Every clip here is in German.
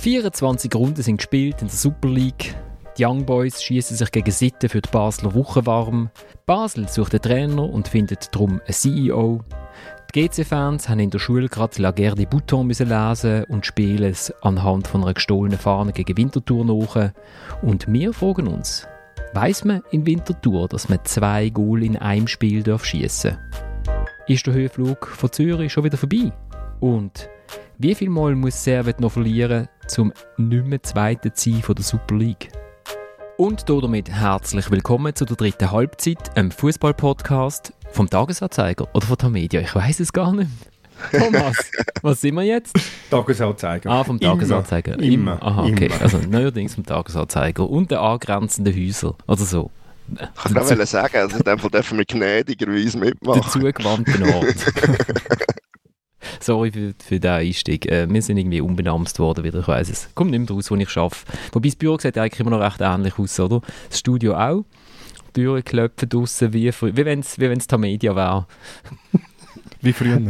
24 Runden sind gespielt in der Super League. Die Young Boys schießen sich gegen Sitten für die Basler Woche warm. Basel sucht einen Trainer und findet darum einen CEO. Die GC-Fans haben in der Schule gerade La Guerre des Boutons lesen und spielen es anhand von einer gestohlenen Fahne gegen Winterthur nach. Und wir fragen uns, weiß man in Winterthur, dass man zwei Goal in einem Spiel schießen darf? Ist der Höhenflug von Zürich schon wieder vorbei? Und wie viel Mal muss Servet noch verlieren, um nicht mehr sein von der Super League? Und damit herzlich willkommen zu der dritten Halbzeit, einem Fußball-Podcast vom Tagesanzeiger oder von der Media. Ich weiß es gar nicht. Thomas, was sind wir jetzt? Tagesanzeiger. Ah, vom Tagesanzeiger. Immer. Immer. Aha, okay. Immer. Also neuerdings vom Tagesanzeiger und der angrenzenden Häuser. Oder so. Ich wollte sagen, also in dem Fall dürfen wir gnädigerweise mitmachen. Der zugewandte Ort. Sorry für, für den Einstieg. Äh, wir sind irgendwie unbenamst worden wieder, ich weiß es. Kommt nicht mehr raus, wo ich arbeite. Wobei das Büro sieht eigentlich immer noch recht ähnlich aus, oder? Das Studio auch. Türen klopfen draussen, wie, wie wenn es wie Tamedia wäre. wie früher.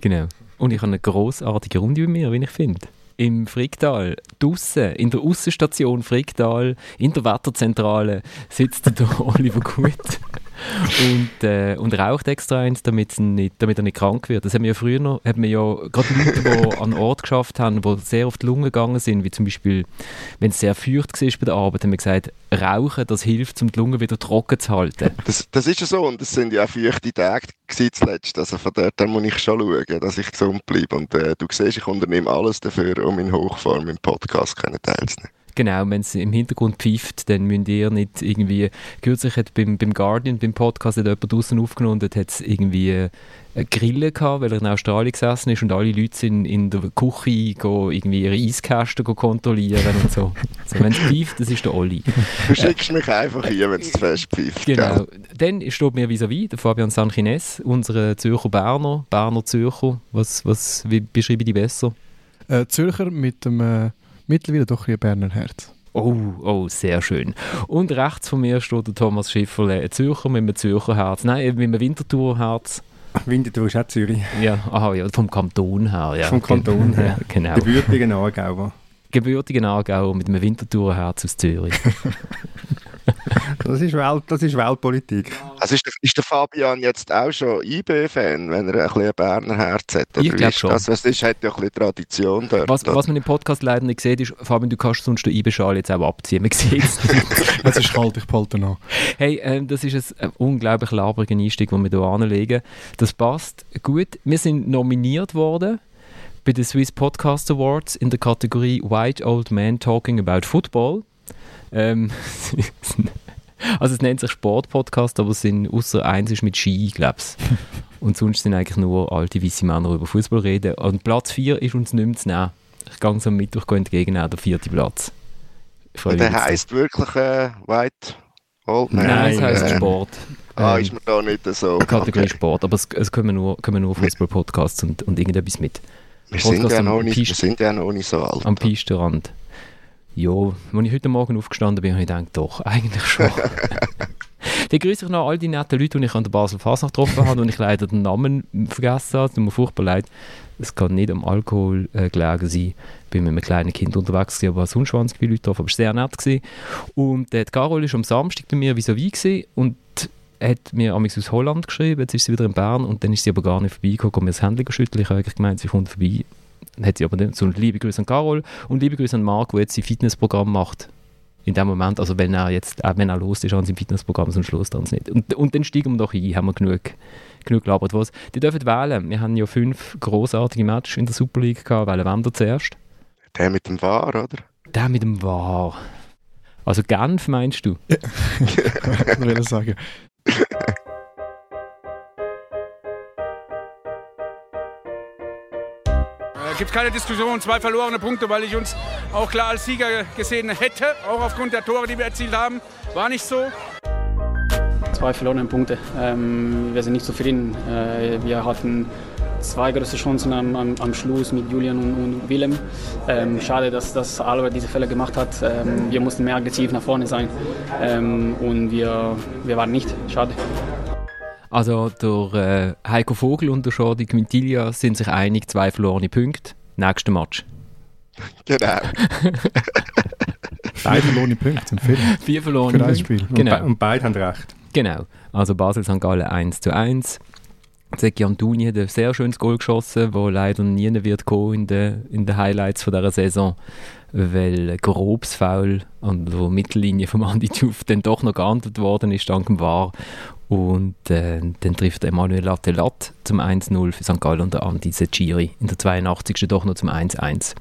Genau. Und ich habe eine grossartige Runde bei mir, wie ich finde im Fricktal, draussen, in der Aussenstation Fricktal, in der Wetterzentrale, sitzt der Oliver Gut und, äh, und raucht extra eins, damit, nicht, damit er nicht krank wird. Das haben wir ja früher noch, haben wir ja gerade Leute, die an Ort geschafft haben, die sehr auf die Lunge gegangen sind, wie zum Beispiel, wenn es sehr feucht war bei der Arbeit, haben wir gesagt, Rauchen, das hilft, um die Lunge wieder trocken zu halten. Das, das ist ja so und es sind ja auch feuchte Tage zuletzt, also von dort muss ich schon schauen, dass ich gesund bleibe und äh, du siehst, ich unternehme alles dafür, um in Hochform im Podcast teilzunehmen. Genau, wenn es im Hintergrund pfeift, dann müsst ihr nicht irgendwie. Kürzlich hat beim, beim Guardian, beim Podcast, hat jemand draußen aufgenommen und hat irgendwie eine Grille gehabt, weil er in Australien gesessen ist und alle Leute sind in der Küche go, irgendwie ihre Eiskästen go kontrollieren und so. also, wenn es pfeift, das ist der Olli. Du schickst mich einfach hier, wenn es zu fest pfeift. Genau. Gell? Dann steht mir vis-à-vis der Fabian Sanchines, unser Zürcher Berner, Berner Zürcher. Was, was, wie beschreibe ich die besser? Äh, Zürcher mit dem äh, mittlerweile doch ein Berner Herz. Oh, oh, sehr schön. Und rechts von mir steht der Thomas Schifferle, ein Zürcher mit einem Zürcher Herz. Nein, mit einem Winterthur Herz. Winterthur ist auch Zürich. Ja, aha, ja, vom Kanton her. Ja. Vom Kanton her, genau. Gebürtigen Aargauer. Gebürtigen Aargauer mit einem Winterthur Herz aus Zürich. Das ist, Welt, das ist Weltpolitik. Also ist der, ist der Fabian jetzt auch schon IB-Fan, wenn er ein bisschen ein Berner Herz hat? Oder ich glaube schon. Das, was ist, hat ja ein bisschen Tradition dort. Was, was man im Podcast leider nicht sieht, ist, Fabian, du kannst sonst den IB-Schal jetzt auch abziehen. Man sieht es Es ist kalt, ich behalte noch. Hey, ähm, das ist ein, ein unglaublich labriger Einstieg, den wir hier anlegen. Das passt gut. Wir sind nominiert worden bei den Swiss Podcast Awards in der Kategorie White Old Man Talking About Football. Ähm, also es nennt sich Sportpodcast, aber es sind außer eins ist mit Ski, glaube ich. Und sonst sind eigentlich nur alte weiße Männer über Fußball reden. Und Platz 4 ist uns nicht mehr zu nehmen. Ich gehe am Mittwoch entgegen, der vierte Platz. Und der heisst wirklich äh, White Old Man? Nein, es heisst äh, Sport. Ah, ähm, ist mir da nicht so. Kategorie okay. Sport, aber es, es kommen nur, kommen nur Fußball-Podcasts und, und irgendetwas mit. Wir sind, ja noch nicht, wir sind ja noch nicht so alt. Am Pistenrand. Ja, als ich heute Morgen aufgestanden bin, habe ich gedacht, doch, eigentlich schon. Dann grüße ich noch all die netten Leute, die ich an der Basel Fasnacht getroffen habe und ich leider den Namen vergessen habe. Es tut mir furchtbar leid. Es kann nicht am Alkohol äh, gelegen sein. Ich bin mit einem kleinen Kind unterwegs, gewesen, aber sonst waren viele Leute drauf, aber es war sehr nett. Gewesen. Und äh, die Carol war am Samstag bei mir vis-à-vis und hat mir amigs aus Holland geschrieben, jetzt ist sie wieder in Bern und dann ist sie aber gar nicht vorbeigekommen, und mir das Handy geschüttelt. Ich habe eigentlich gemeint, sie kommt vorbei hat sie aber nicht. So liebe Grüße an Carol und liebe Grüße an Marc, der jetzt sein Fitnessprogramm macht. In dem Moment, also wenn er jetzt, auch wenn er los ist an seinem Fitnessprogramm, sonst los dann nicht. Und, und dann steigen wir doch ein, haben wir genug, genug gelabert. Was? Die dürfen wählen. Wir haben ja fünf großartige Matches in der Super League gehabt. Wählen wir zuerst? Der mit dem War, oder? Der mit dem War. Also Genf meinst du? Ja. ich will sagen. gibt keine Diskussion. Zwei verlorene Punkte, weil ich uns auch klar als Sieger gesehen hätte, auch aufgrund der Tore, die wir erzielt haben. War nicht so. Zwei verlorene Punkte. Ähm, wir sind nicht zufrieden. Äh, wir hatten zwei große Chancen am, am, am Schluss mit Julian und, und Willem. Ähm, schade, dass, dass Albert diese Fälle gemacht hat. Ähm, wir mussten mehr aggressiv nach vorne sein ähm, und wir, wir waren nicht. Schade. Also der äh, Heiko Vogel und der Jordi Quintilia sind sich einig, zwei verlorene Punkte. Nächster Match. Genau. Beide verlorene Punkte sind viel. Vier verlorene Für ein Punkte. Spiel. Und, Genau. be und beide haben recht. Genau. Also Basel St. Gallen 1 zu 1. Zeki Antuni hat ein sehr schönes Goal geschossen, wo leider nie wird kommen in den in den Highlights von dieser Saison, weil ein grobes Foul an der Mittellinie vom Andi Tuf dann doch noch geahndet worden ist, dank dem VAR. Und äh, dann trifft Emanuel Lattelat zum 1-0 für St. Gallen und der Andi Seciri in der 82. doch noch zum 1-1.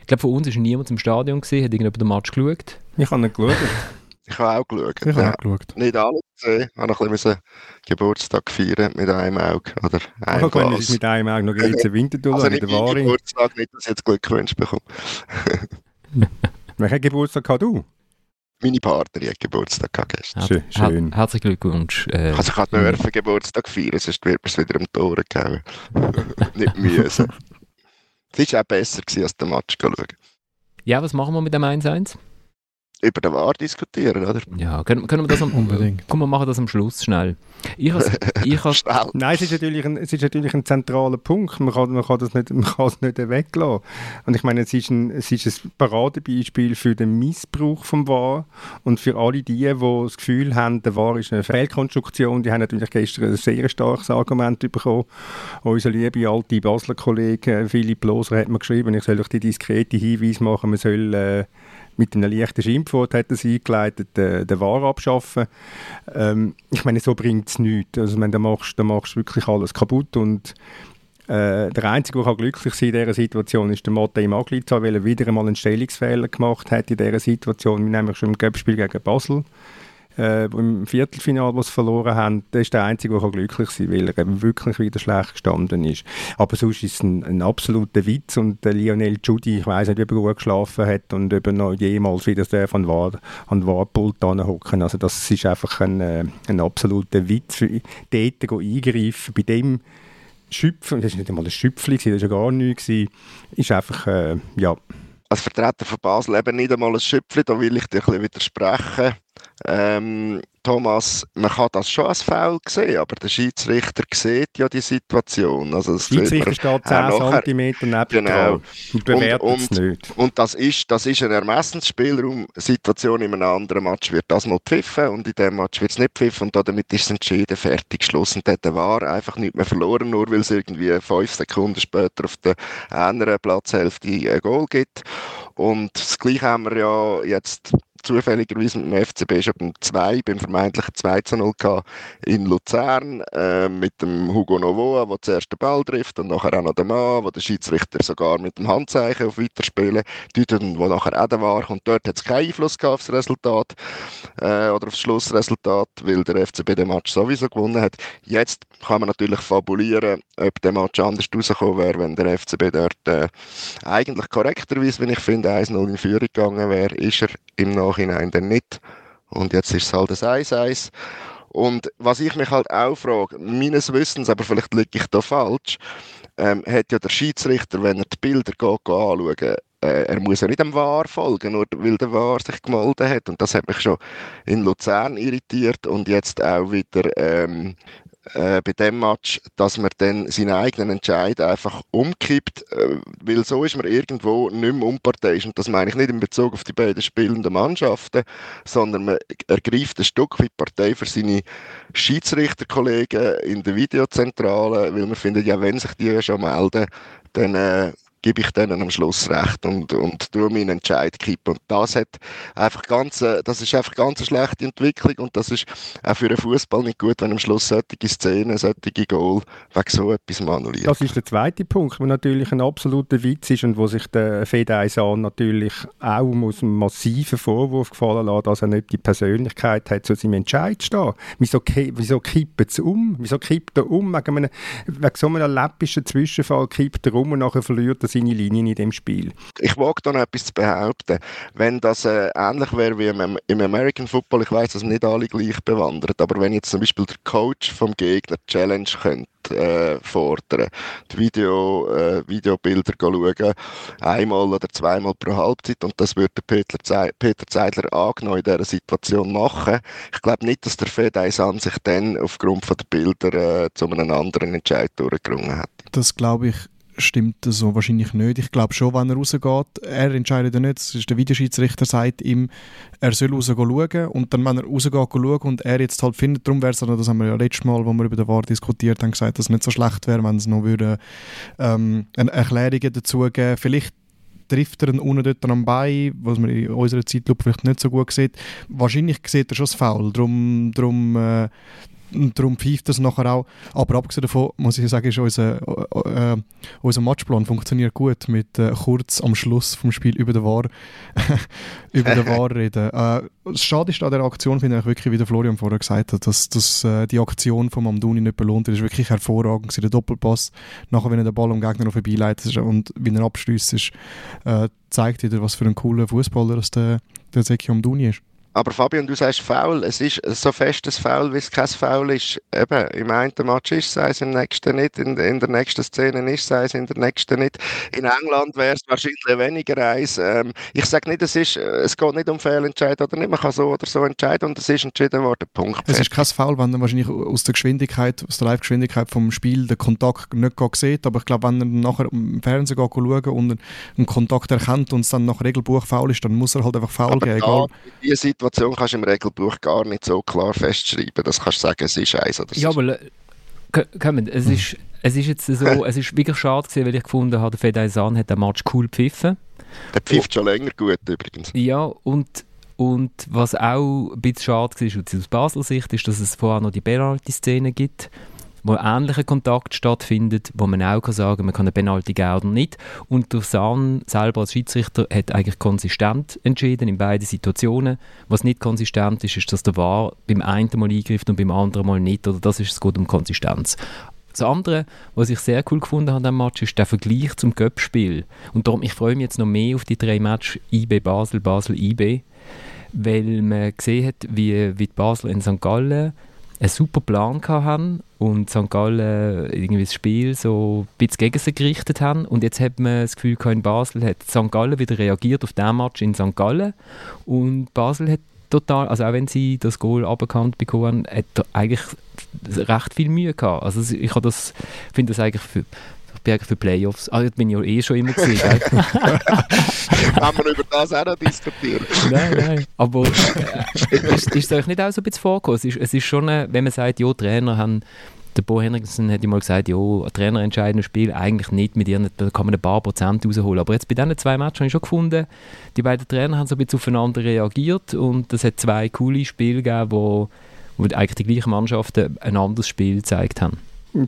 Ich glaube, von uns ist niemand im Stadion gesehen, hat irgendjemand den Match geschaut. Ich habe nicht geschaut. Ich habe auch geschaut. Ich habe Ja. auch geschaut. Nicht alle gesehen. Ich habe noch ein bisschen Geburtstag feiern mit einem Auge. Oder Ich einem es Glas. mit einem Auge noch Grenze Winterthur, Also also nicht. Geburtstag, nicht, dass ich jetzt Glückwünsche bekomme. Welchen Geburtstag hast du? Meine Partnerin hat Geburtstag gehabt gestern. Schön, schön. herzlichen Glückwunsch. Äh, Also ich Mhm. nur Geburtstag feiern, sonst wird mir es wieder um die Ohren gehauen. nicht müssen. Es war auch besser, gewesen, als den Match zu schauen. ja, was machen wir mit dem 1-1? Über den Wahr diskutieren, oder? Ja, können, können wir das am, Unbedingt. Komm, wir machen das am Schluss schnell. Ich has, ich has, Schnell. Nein, es ist, natürlich ein, es ist natürlich ein zentraler Punkt. Man kann, man kann das nicht, man kann es nicht weglassen. Und ich meine, es ist ein, es ist ein Paradebeispiel für den Missbrauch vom VAR und für alle die, die das Gefühl haben, der VAR ist eine Fehlkonstruktion. Die haben natürlich gestern ein sehr starkes Argument bekommen. Unser liebe alte Basler Kollege Philipp Loser hat mir geschrieben, ich soll euch die diskrete Hinweis machen, man soll äh, mit einem leichten Schimpfwort hat es eingeleitet, äh, den VAR abschaffen. Ähm, ich meine, so bringt es nichts. Also, meine, da machst da machst du wirklich alles kaputt und äh, der Einzige, der glücklich sein kann in dieser Situation, ist der Matej Maglica, weil er wieder einmal einen Stellungsfehler gemacht hat in dieser Situation, nämlich schon im Göppspiel gegen Basel. Äh, im Viertelfinale, sie verloren haben, der ist der Einzige, der glücklich sein kann, weil er eben wirklich wieder schlecht gestanden ist. Aber sonst ist es ein, ein absoluter Witz und der Lionel Judy, ich weiß nicht, ob er gut geschlafen hat und ob er noch jemals wieder darf an War, an Warpult hocken. Also das ist einfach ein, äh, ein absoluter Witz, dort eingreifen, bei dem Schüpfen, das war nicht einmal ein Schüpfli, das war ja gar nichts, ist einfach, äh, ja, Als Vertreter von Basel eben nicht einmal ein Schöpfchen, da will ich dir ein bisschen widersprechen. Ähm, Thomas, man kann das schon als Foul sehen, aber der Schiedsrichter sieht ja die Situation. Also das Schiedsrichter steht 10 auch nachher. cm neben Genau. und bewertet Und- es nicht. Und das ist, das ist ein Ermessensspielraum. Situation in einem anderen Match wird das mal pfiffen und in dem Match wird es nicht pfiffen und damit ist es entschieden, fertig, Schluss. Und dort war einfach nicht mehr verloren, nur weil es irgendwie fünf Sekunden später auf der anderen Platzhälfte ein Goal gibt. Und das Gleiche haben wir ja jetzt zufälligerweise mit dem FCB schon beim 2, beim vermeintlichen 2 zu 0 gehabt in Luzern äh, mit dem Hugo Novoa, der zuerst den Ball trifft und nachher auch noch den Mann, wo der Schiedsrichter sogar mit dem Handzeichen auf Weiterspielen deutet und wo nachher auch der war. Und dort hat es keinen Einfluss gehabt das Resultat äh, oder das Schlussresultat, weil der FCB den Match sowieso gewonnen hat. Jetzt kann man natürlich fabulieren, ob der Match anders rausgekommen wäre, wenn der FCB dort äh, eigentlich korrekterweise, wenn ich finde, 1-0 in Führung gegangen wäre, ist er im Nachhinein dann nicht. Und jetzt ist es halt ein 1-1. Und was ich mich halt auch frage, meines Wissens, aber vielleicht liege ich da falsch, ähm, hat ja der Schiedsrichter, wenn er die Bilder geht, geht anschauen äh, er muss ja nicht dem Wahr folgen, nur weil der Wahr sich gemeldet hat. Und das hat mich schon in Luzern irritiert und jetzt auch wieder ähm, äh, bei dem Match, dass man dann seinen eigenen Entscheid einfach umkippt, äh, weil so ist man irgendwo nicht mehr unparteiisch. Und das meine ich nicht in Bezug auf die beiden spielenden Mannschaften, sondern man ergreift ein Stück weit Partei für seine Schiedsrichterkollegen in der Videozentrale, weil man findet, ja, wenn sich die schon melden, dann äh, gebe ich denen am Schluss recht und, und tue meinen Entscheid kippen. Und das hat einfach ganz, äh, das ist einfach ganz eine schlechte Entwicklung und das ist auch für den Fußball nicht gut, wenn am Schluss solche Szenen, solche Goal wegen so etwas annulliert. Das ist der zweite Punkt, der natürlich ein absoluter Witz ist und wo sich der Fedaisan natürlich auch muss einen massiven Vorwurf gefallen lassen, dass er nicht die Persönlichkeit hat, zu seinem Entscheid zu stehen. Wieso, wieso kippt es um? Wieso kippt er um? Wegen, einem, wegen so einem läppischen Zwischenfall kippt er um und nachher verliert er seine Linien in dem Spiel. ich wage da noch etwas zu behaupten. Wenn das äh, ähnlich wäre wie im, im American Football, ich weiß, dass nicht alle gleich bewandert, aber wenn jetzt zum Beispiel der Coach vom Gegner die Challenge könnte äh, fordern, die Video, äh, Videobilder schauen, einmal oder zweimal pro Halbzeit und das würde der Peter, Zei Peter Zeidler angenommen in dieser Situation machen. Ich glaube nicht, dass der Fedaisan sich dann aufgrund von der Bilder äh, zu einem anderen Entscheid durchgerungen hat. Das glaube ich stimmt so wahrscheinlich nicht. Ich glaube schon, wenn er rausgeht, er entscheidet ja nicht, es ist der Videoschiedsrichter sagt ihm, er soll raus schauen und dann, wenn er rausgeht schauen und er jetzt halt findet, darum wäre es, das haben wir ja letztes Mal, wo wir über den VAR diskutiert haben, gesagt, dass es nicht so schlecht wäre, wenn es noch würde, ähm, eine Erklärung dazu geben Vielleicht trifft er ihn unten dort am Bein, was man in unserer Zeitlupe vielleicht nicht so gut sieht. Wahrscheinlich sieht er schon das Foul, darum, darum äh, und darum pfeift das nachher auch. Aber abgesehen davon muss ich sagen, ist unser, äh, äh, unser Matchplan funktioniert gut mit äh, kurz am Schluss vom Spiel über den War, über den War reden. Äh, schade ist an der Aktion, finde ich wirklich, wie der Florian vorher gesagt hat, dass, dass äh, die Aktion von Amduni nicht belohnt wird. Das ist wirklich hervorragend. Der Doppelpass, nachher, wenn er den Ball am Gegner noch vorbeileitet und wie er abschließt, ist, äh, zeigt wieder, was für ein cooler Fußballer das der, der Seki Amduni ist. Aber Fabian, du sagst faul. Es ist so festes Foul, wie es kein Foul ist. Eben, im einen Match ist es, im nächsten nicht. In, in der nächsten Szene ist es, in der nächsten nicht. In England wäre es wahrscheinlich weniger eins. Ähm, ich sage nicht, es, ist, es geht nicht um Fehlentscheid oder nicht. Man kann so oder so entscheiden und es ist entschieden worden. Punkt. Es ist kein Foul, wenn man wahrscheinlich aus der Geschwindigkeit, aus der Live-Geschwindigkeit vom Spiel den Kontakt nicht sieht. Aber ich glaube, wenn er nachher im Fernsehen geht, schaut und einen Kontakt erkennt und es dann nach Regelbuch faul ist, dann muss er halt einfach faul geben. Egal. Situation kannst du im Regelbuch gar nicht so klar festschreiben. Das kannst du sagen, es ist eins oder Ja, aber komm, es ist, es ist jetzt so, es ist wirklich schade gewesen, weil ich gefunden habe, der Fedaisan hat den Match cool gepfiffen. Der pfifft schon länger gut übrigens. Ja, und und was auch ein bisschen schade war, aus Basel Sicht, ist, dass es vorher noch die Penalty-Szene gibt, wo ähnlicher Kontakt stattfindet, wo man auch kann sagen man kann eine Penalty geben oder nicht. Und der Sahn selber als Schiedsrichter hat eigentlich konsistent entschieden in beiden Situationen. Was nicht konsistent ist, ist, dass der VAR beim einen Mal eingreift und beim anderen Mal nicht. Oder das ist es gut um Konsistenz. Das andere, was ich sehr cool gefunden habe an diesem Match, ist der Vergleich zum Göppspiel. Und darum, ich freue mich jetzt noch mehr auf die drei Matches IB Basel, Basel IB, weil man gesehen hat, wie, wie Basel in St. Gallen einen super Plan haben und St. Gallen irgendwie das Spiel so ein bisschen gegen sie gerichtet haben. Und jetzt hat man das Gefühl, in Basel hat St. Gallen wieder reagiert auf den Match in St. Gallen und Basel hat total, also auch wenn sie das Goal aberkannt bekommen hat eigentlich recht viel Mühe gehabt. Also ich das, finde das eigentlich für, Berg für Playoffs. Ah, das bin ich ja eh schon immer gesehen. Haben wir über das auch noch diskutieren? nein, nein. Aber äh, ist, ist es euch nicht auch so ein bisschen vorgekommen? Es ist, es ist schon, eine, wenn man sagt, ja, Trainer haben der Bo Henriksen hat mal gesagt, ja, Trainer entscheiden Spiel eigentlich nicht mit ihren, da kann man ein paar Prozent rausholen. Aber jetzt bei diesen zwei Matches habe ich schon gefunden, die beiden Trainer haben so ein bisschen aufeinander reagiert und es hat zwei coole Spiele gegeben, wo, wo eigentlich die gleichen Mannschaften ein anderes Spiel gezeigt haben.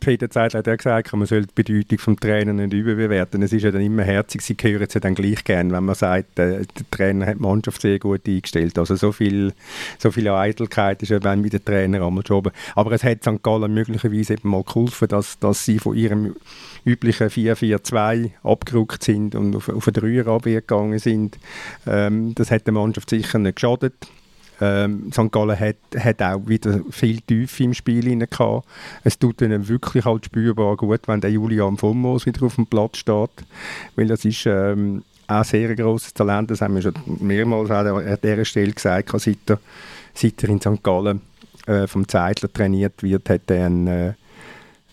Peter Zeitler hat ja gesagt, man soll die Bedeutung des Trainers nicht überbewerten. Es ist ja dann immer herzig, sie hören es ja dann gleich gern, wenn man sagt, äh, der Trainer hat die Mannschaft sehr gut eingestellt. Also so viel, so viel Eitelkeit ist ja dann mit dem Trainer einmal schon Aber es hat St. Gallen möglicherweise eben mal geholfen, dass, dass sie von ihrem üblichen 4-4-2 abgerückt sind und auf, auf eine Dreierabwehr gegangen sind. Ähm, das hat der Mannschaft sicher nicht geschadet. Ähm, St. Gallen hat, hat auch wieder viel Tiefe im Spiel gehabt. Es tut ihnen wirklich halt spürbar gut, wenn der Julian von Moos wieder auf dem Platz steht, weil das ist ähm, auch sehr ein grosses Talent, das haben wir schon mehrmals an dieser Stelle gesagt, seit er, seit er in St. Gallen äh, vom Zeitler trainiert wird, hat er einen, äh,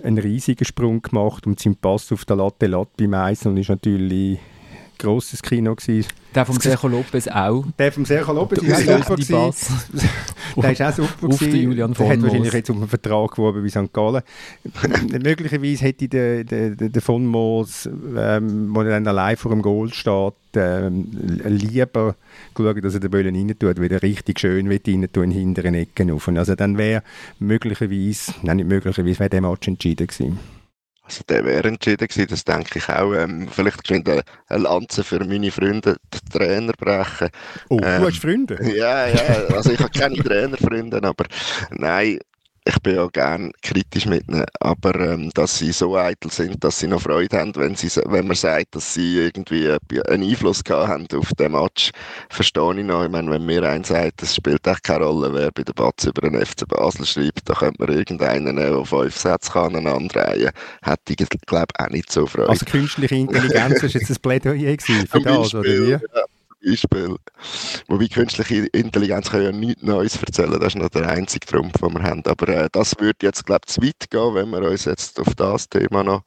einen riesigen Sprung gemacht und sein Pass auf der Latte Latte beim Eisen und ist natürlich grosses Kino gewesen. Der vom Sergio Lopez auch. Der vom Sergio Lopez ist auch super gewesen. Der ist auch super Auf den Julian Der hat wahrscheinlich jetzt um einen Vertrag geworben wie St. Gallen. Möglicherweise hätte der, der, der von Moos, ähm, wo er dann allein vor dem Goal steht, ähm, lieber geschaut, dass er den Böllen rein tut, weil er richtig schön rein tun in hinteren Ecken auf. Also dann wäre möglicherweise, nein nicht möglicherweise, wäre der Match entschieden gewesen. Also der wäre entschieden gewesen, das denke ich auch. Ähm, vielleicht könnte eine Lanze für meine Freunde, die Trainer brechen. Oh, ähm, du hast Freunde? Ja, ja, also ich habe keine Trainerfreunde, aber nein, ich bin auch gerne kritisch mit ihnen, aber ähm, dass sie so eitel sind, dass sie noch Freude haben, wenn, sie, wenn man sagt, dass sie irgendwie einen Einfluss gehabt haben auf den Match, verstehe ich noch. Ich meine, wenn mir einer sagt, es spielt echt keine Rolle, wer bei der Batz über den FC Basel schreibt, da könnte man irgendeinen, der auf fünf Sätze kann, aneinander reihen, hätte ich, glaube auch nicht so Freude. Also künstliche Intelligenz ist jetzt ein Plädoyer für das, oder wie? Ja Beispiel. Wobei künstliche Intelligenz kann ja nichts Neues erzählen, das ist noch der einzige Trumpf, den wir haben. Aber äh, das würde jetzt, glaube ich, zu weit gehen, wenn wir uns jetzt auf das Thema noch,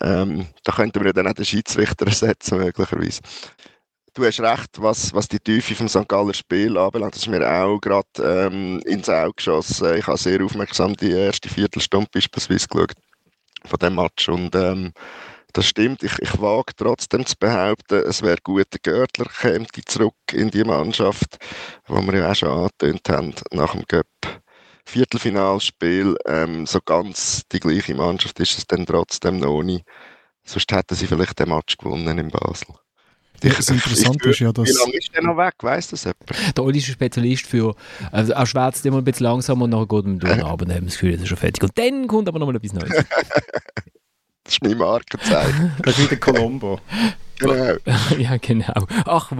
ähm, da könnten wir ja dann auch den Schiedsrichter ersetzen, möglicherweise. Du hast recht, was, was die Tiefe vom St. Galler Spiel anbelangt. Das ist mir auch gerade ähm, ins Auge geschossen. Ich habe sehr aufmerksam die erste Viertelstunde beispielsweise geschaut von dem Match und ähm, das stimmt. Ich, ich wage trotzdem zu behaupten, es wäre gut, der Görtler käme zurück in die Mannschaft, wo wir ja auch schon angetönt haben, nach dem Cup. Viertelfinalspiel, ähm, so ganz die gleiche Mannschaft ist es dann trotzdem noch nicht. Sonst hätten sie vielleicht den Match gewonnen in Basel. Das Interessante ist ja, dass... Wie lange ist der noch weg? Weiss das jemand? Der Oli ist ein Spezialist für, also er schwätzt immer ein bisschen langsam und nachher geht er durch, aber dann haben wir das Gefühl, das ist schon fertig. Und dann kommt aber nochmal etwas Neues. Das ist mein Markenzeichen. Das ist wieder Colombo. Genau. ja, genau. Ach,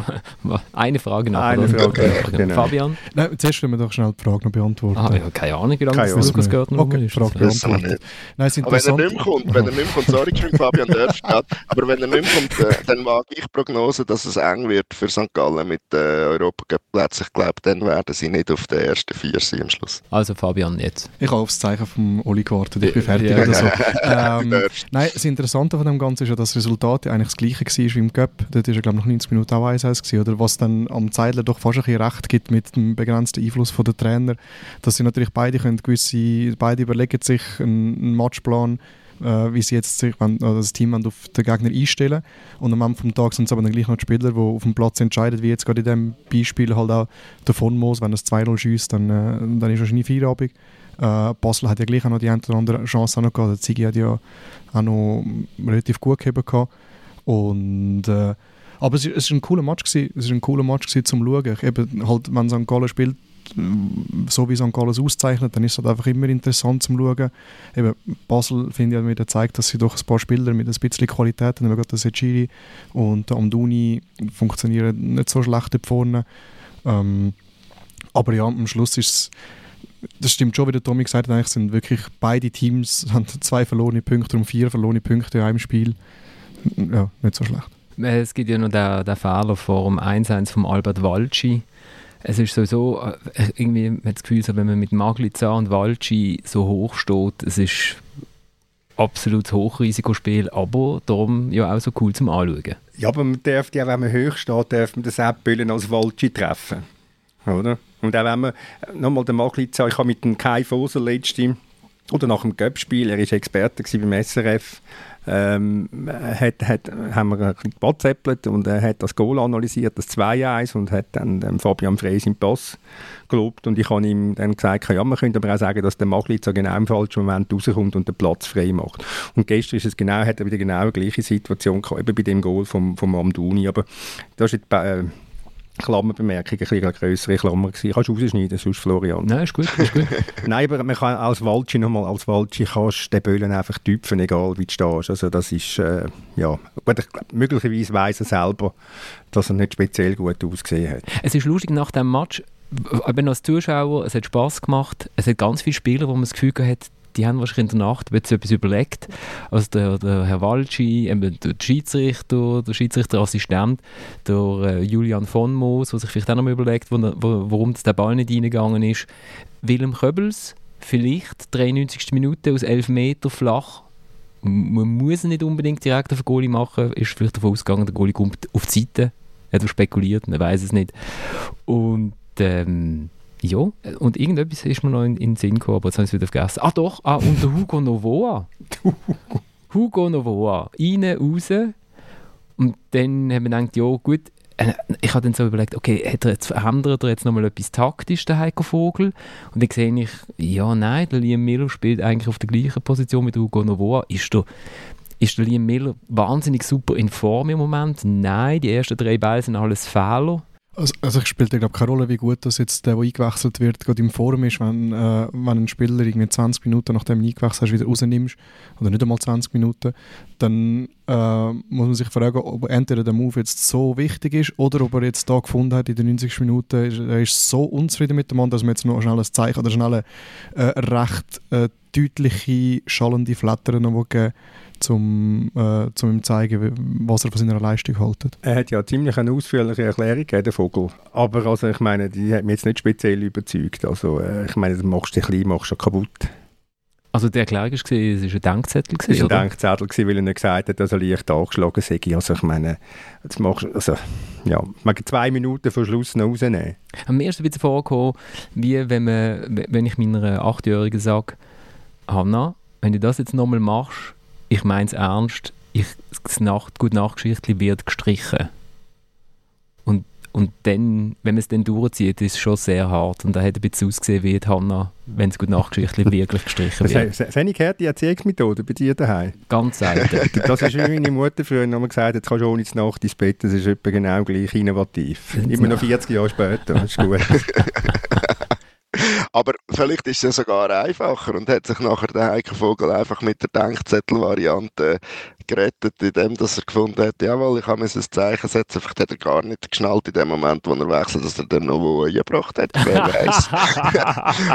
eine Frage noch. Eine oder? Frage, genau. Fabian? Nein, zuerst wollen wir doch schnell die Frage noch beantworten. Ah, ja, keine Ahnung, wie lange Keine das. Lukas Görtner noch Okay, ist. Frage Das wissen wir beantwortet. nicht. Nein, es ist Aber wenn er interessant. nicht kommt, wenn er nicht kommt, sorry, geschwind, Fabian Dörf steht, aber wenn er nicht kommt, äh, dann wage ich Prognose, dass es eng wird für St. Gallen mit äh, Europacup-Plätzen. Ich glaube, dann werden sie nicht auf den ersten vier sein am Schluss. Also Fabian jetzt. Ich habe aufs Zeichen vom Oli gewartet, ich bin fertig Ja. oder so. Ähm, nein, das Interessante von dem Ganzen ist ja, dass das Resultat eigentlich das gleiche war wie im Cup. Dort war ja, glaube noch 90 Minuten auch 1-1 gewesen, oder? Was dann am Zeidler doch fast ein bisschen recht gibt mit dem begrenzten Einfluss von der Trainer, dass sie natürlich beide können gewisse, beide überlegen sich einen, einen Matchplan, äh, wie sie jetzt sich, wenn, oder das Team auf den Gegner einstellen und am Ende vom Tag sind es aber dann gleich noch die Spieler, die auf dem Platz entscheiden, wie jetzt gerade in dem Beispiel halt auch der von Moos, wenn er es 2-0 schießt, dann, äh, dann ist wahrscheinlich Feierabend. Äh, Basel hat ja gleich auch noch die eine oder andere Chance gehabt. Der Ziggy hat ja auch noch relativ gut gegeben gehabt. Und, äh, aber es es ist ein cooler Match gewesen. Es ist ein cooler Match gewesen zum Schauen. Eben halt, wenn St. Gallen spielt, äh, so wie St. Gallen es auszeichnet, dann ist es halt einfach immer interessant zum Schauen. Eben, Basel, finde ich, hat wieder gezeigt, dass sie doch ein paar Spieler mit ein bisschen Qualität haben. Gerade der und der Amduni funktionieren nicht so schlecht dort vorne. Ähm, aber ja, am Schluss ist es das stimmt schon, wie der Tommy gesagt hat, eigentlich sind wirklich beide Teams haben zwei verlorene Punkte und vier verlorene Punkte in einem Spiel. Ja, nicht so schlecht. Äh, Es gibt ja noch den, den Fehler vor dem 1-1 von Albert Walci. Es ist sowieso, äh, irgendwie, man hat das Gefühl, so, wenn man mit Magliza und Walci so hoch steht, es ist absolutes Hochrisikospiel, aber darum ja auch so cool zum Anschauen. Ja, aber man darf ja, wenn man hoch steht, darf man den Sepp Böllen als Walci treffen. Oder? Und auch wenn man, nochmal der Magliza, ich habe mit dem Kai Foser letzte oder nach dem Göppspiel, er war Experte gewesen beim SRF, ähm, hat, hat, haben wir ein bisschen und er hat das Goal analysiert, das 2-1 und hat dann ähm, Fabian Frey seinen Pass gelobt und ich habe ihm dann gesagt, ja, man könnte aber auch sagen, dass der Magliza genau im falschen Moment rauskommt und den Platz frei macht. Und gestern ist es genau, hat er wieder genau die gleiche Situation gehabt, eben bei dem Goal vom, vom Amdouni, aber das ist jetzt äh, Klammerbemerkung, ein bisschen eine grössere Klammer gewesen. Kannst du rausschneiden, sonst Florian. Nein, ist gut, ist gut. Nein, aber man kann als Walci nochmal, als Walci kannst du den Böllen einfach tüpfen, egal wie du stehst. Also das ist, äh, ja, gut, ich möglicherweise weiss er selber, dass er nicht speziell gut ausgesehen hat. Es ist lustig, nach dem Match, eben als Zuschauer, es hat Spass gemacht, es hat ganz viele Spieler, wo man das Gefühl hat, die haben wahrscheinlich in der Nacht jetzt etwas überlegt. Also der, der Herr Walci, der Schiedsrichter, der Schiedsrichterassistent, der äh, Julian von Moos, der sich vielleicht auch noch mal überlegt, wo, wo, warum der Ball nicht reingegangen ist. Willem Köbels, vielleicht 93. Minute aus 11 Meter flach. Man muss nicht unbedingt direkt auf den Goalie machen, ist vielleicht davon ausgegangen, der Goalie kommt auf die Seite. Hat er spekuliert, man weiß es nicht. Und ähm, ja, und irgendetwas ist mir noch in, in den Sinn gekommen, aber jetzt habe ich es wieder vergessen. Ah doch, ah, und der Hugo Novoa. Hugo Novoa. Rein, raus. Und dann haben wir gedacht, ja gut, äh, ich habe dann so überlegt, okay, hat er jetzt, ändert er jetzt nochmal etwas taktisch, der Heiko Vogel? Und dann sehe ich, ja nein, der Liam Miller spielt eigentlich auf der gleichen Position mit Hugo Novoa. Ist der, ist der Liam Miller wahnsinnig super in Form im Moment? Nein, die ersten drei Bälle sind alles Fehler. Also, also ich spielt glaube keine Rolle, wie gut das jetzt der, der eingewechselt wird, gerade im Form ist, wenn, äh, wenn ein Spieler irgendwie 20 Minuten nachdem du eingewechselt hast, wieder rausnimmst, oder nicht einmal 20 Minuten, dann äh, muss man sich fragen, ob entweder der Move jetzt so wichtig ist oder ob er jetzt da gefunden hat in den 90 Minuten, ist, er ist so unzufrieden mit dem Mann, dass man jetzt noch ein Zeichen oder schnell eine äh, recht äh, deutliche, schallende Flattern noch geben um, äh, zum ihm zu zeigen, was er von seiner Leistung hält. Er hat ja ziemlich eine ausführliche Erklärung gegeben, der Vogel. Aber also, ich meine, die hat mich jetzt nicht speziell überzeugt. Also, äh, ich meine, du machst dich klein, machst du kaputt. Also die Erklärung war, es war ein Denkzettel, Es war oder? ein Denkzettel, gewesen, weil er nicht gesagt hat, dass er leicht angeschlagen sei. Also ich meine, jetzt machst du, also, ja, man kann zwei Minuten vor Schluss noch rausnehmen. Am ersten ein bisschen vorgekommen, wie wenn, man, wenn ich meiner Achtjährigen sage, Hanna, wenn du das jetzt nochmal machst, ich meine es ernst, ich, das Nacht, gute Nachtgeschichtli wird gestrichen. Und, und dann, wenn man es dann durchzieht, ist es schon sehr hart. Und da hat ein bisschen ausgesehen wie die Hanna, wenn das gute Nachtgeschichtli wirklich gestrichen wird. habe ich gehört, die Erziehungsmethode bei dir daheim. Ganz selten. Das ist wie meine Mutter früher noch mal gesagt, jetzt kannst du ohne die Nacht ins Bett, das ist etwa genau gleich innovativ. Immer noch 40 Jahre später, das ist gut. Aber vielleicht ist es ja sogar einfacher und hat sich nachher der Heiko Vogel einfach mit der Denkzettel-Variante gerettet, indem dass er gefunden hat, jawohl, ich habe mir ein Zeichen setzen, vielleicht hat er gar nicht geschnallt in dem Moment, wo er wechselt, dass er dann noch wo eingebracht hat, wer weiß.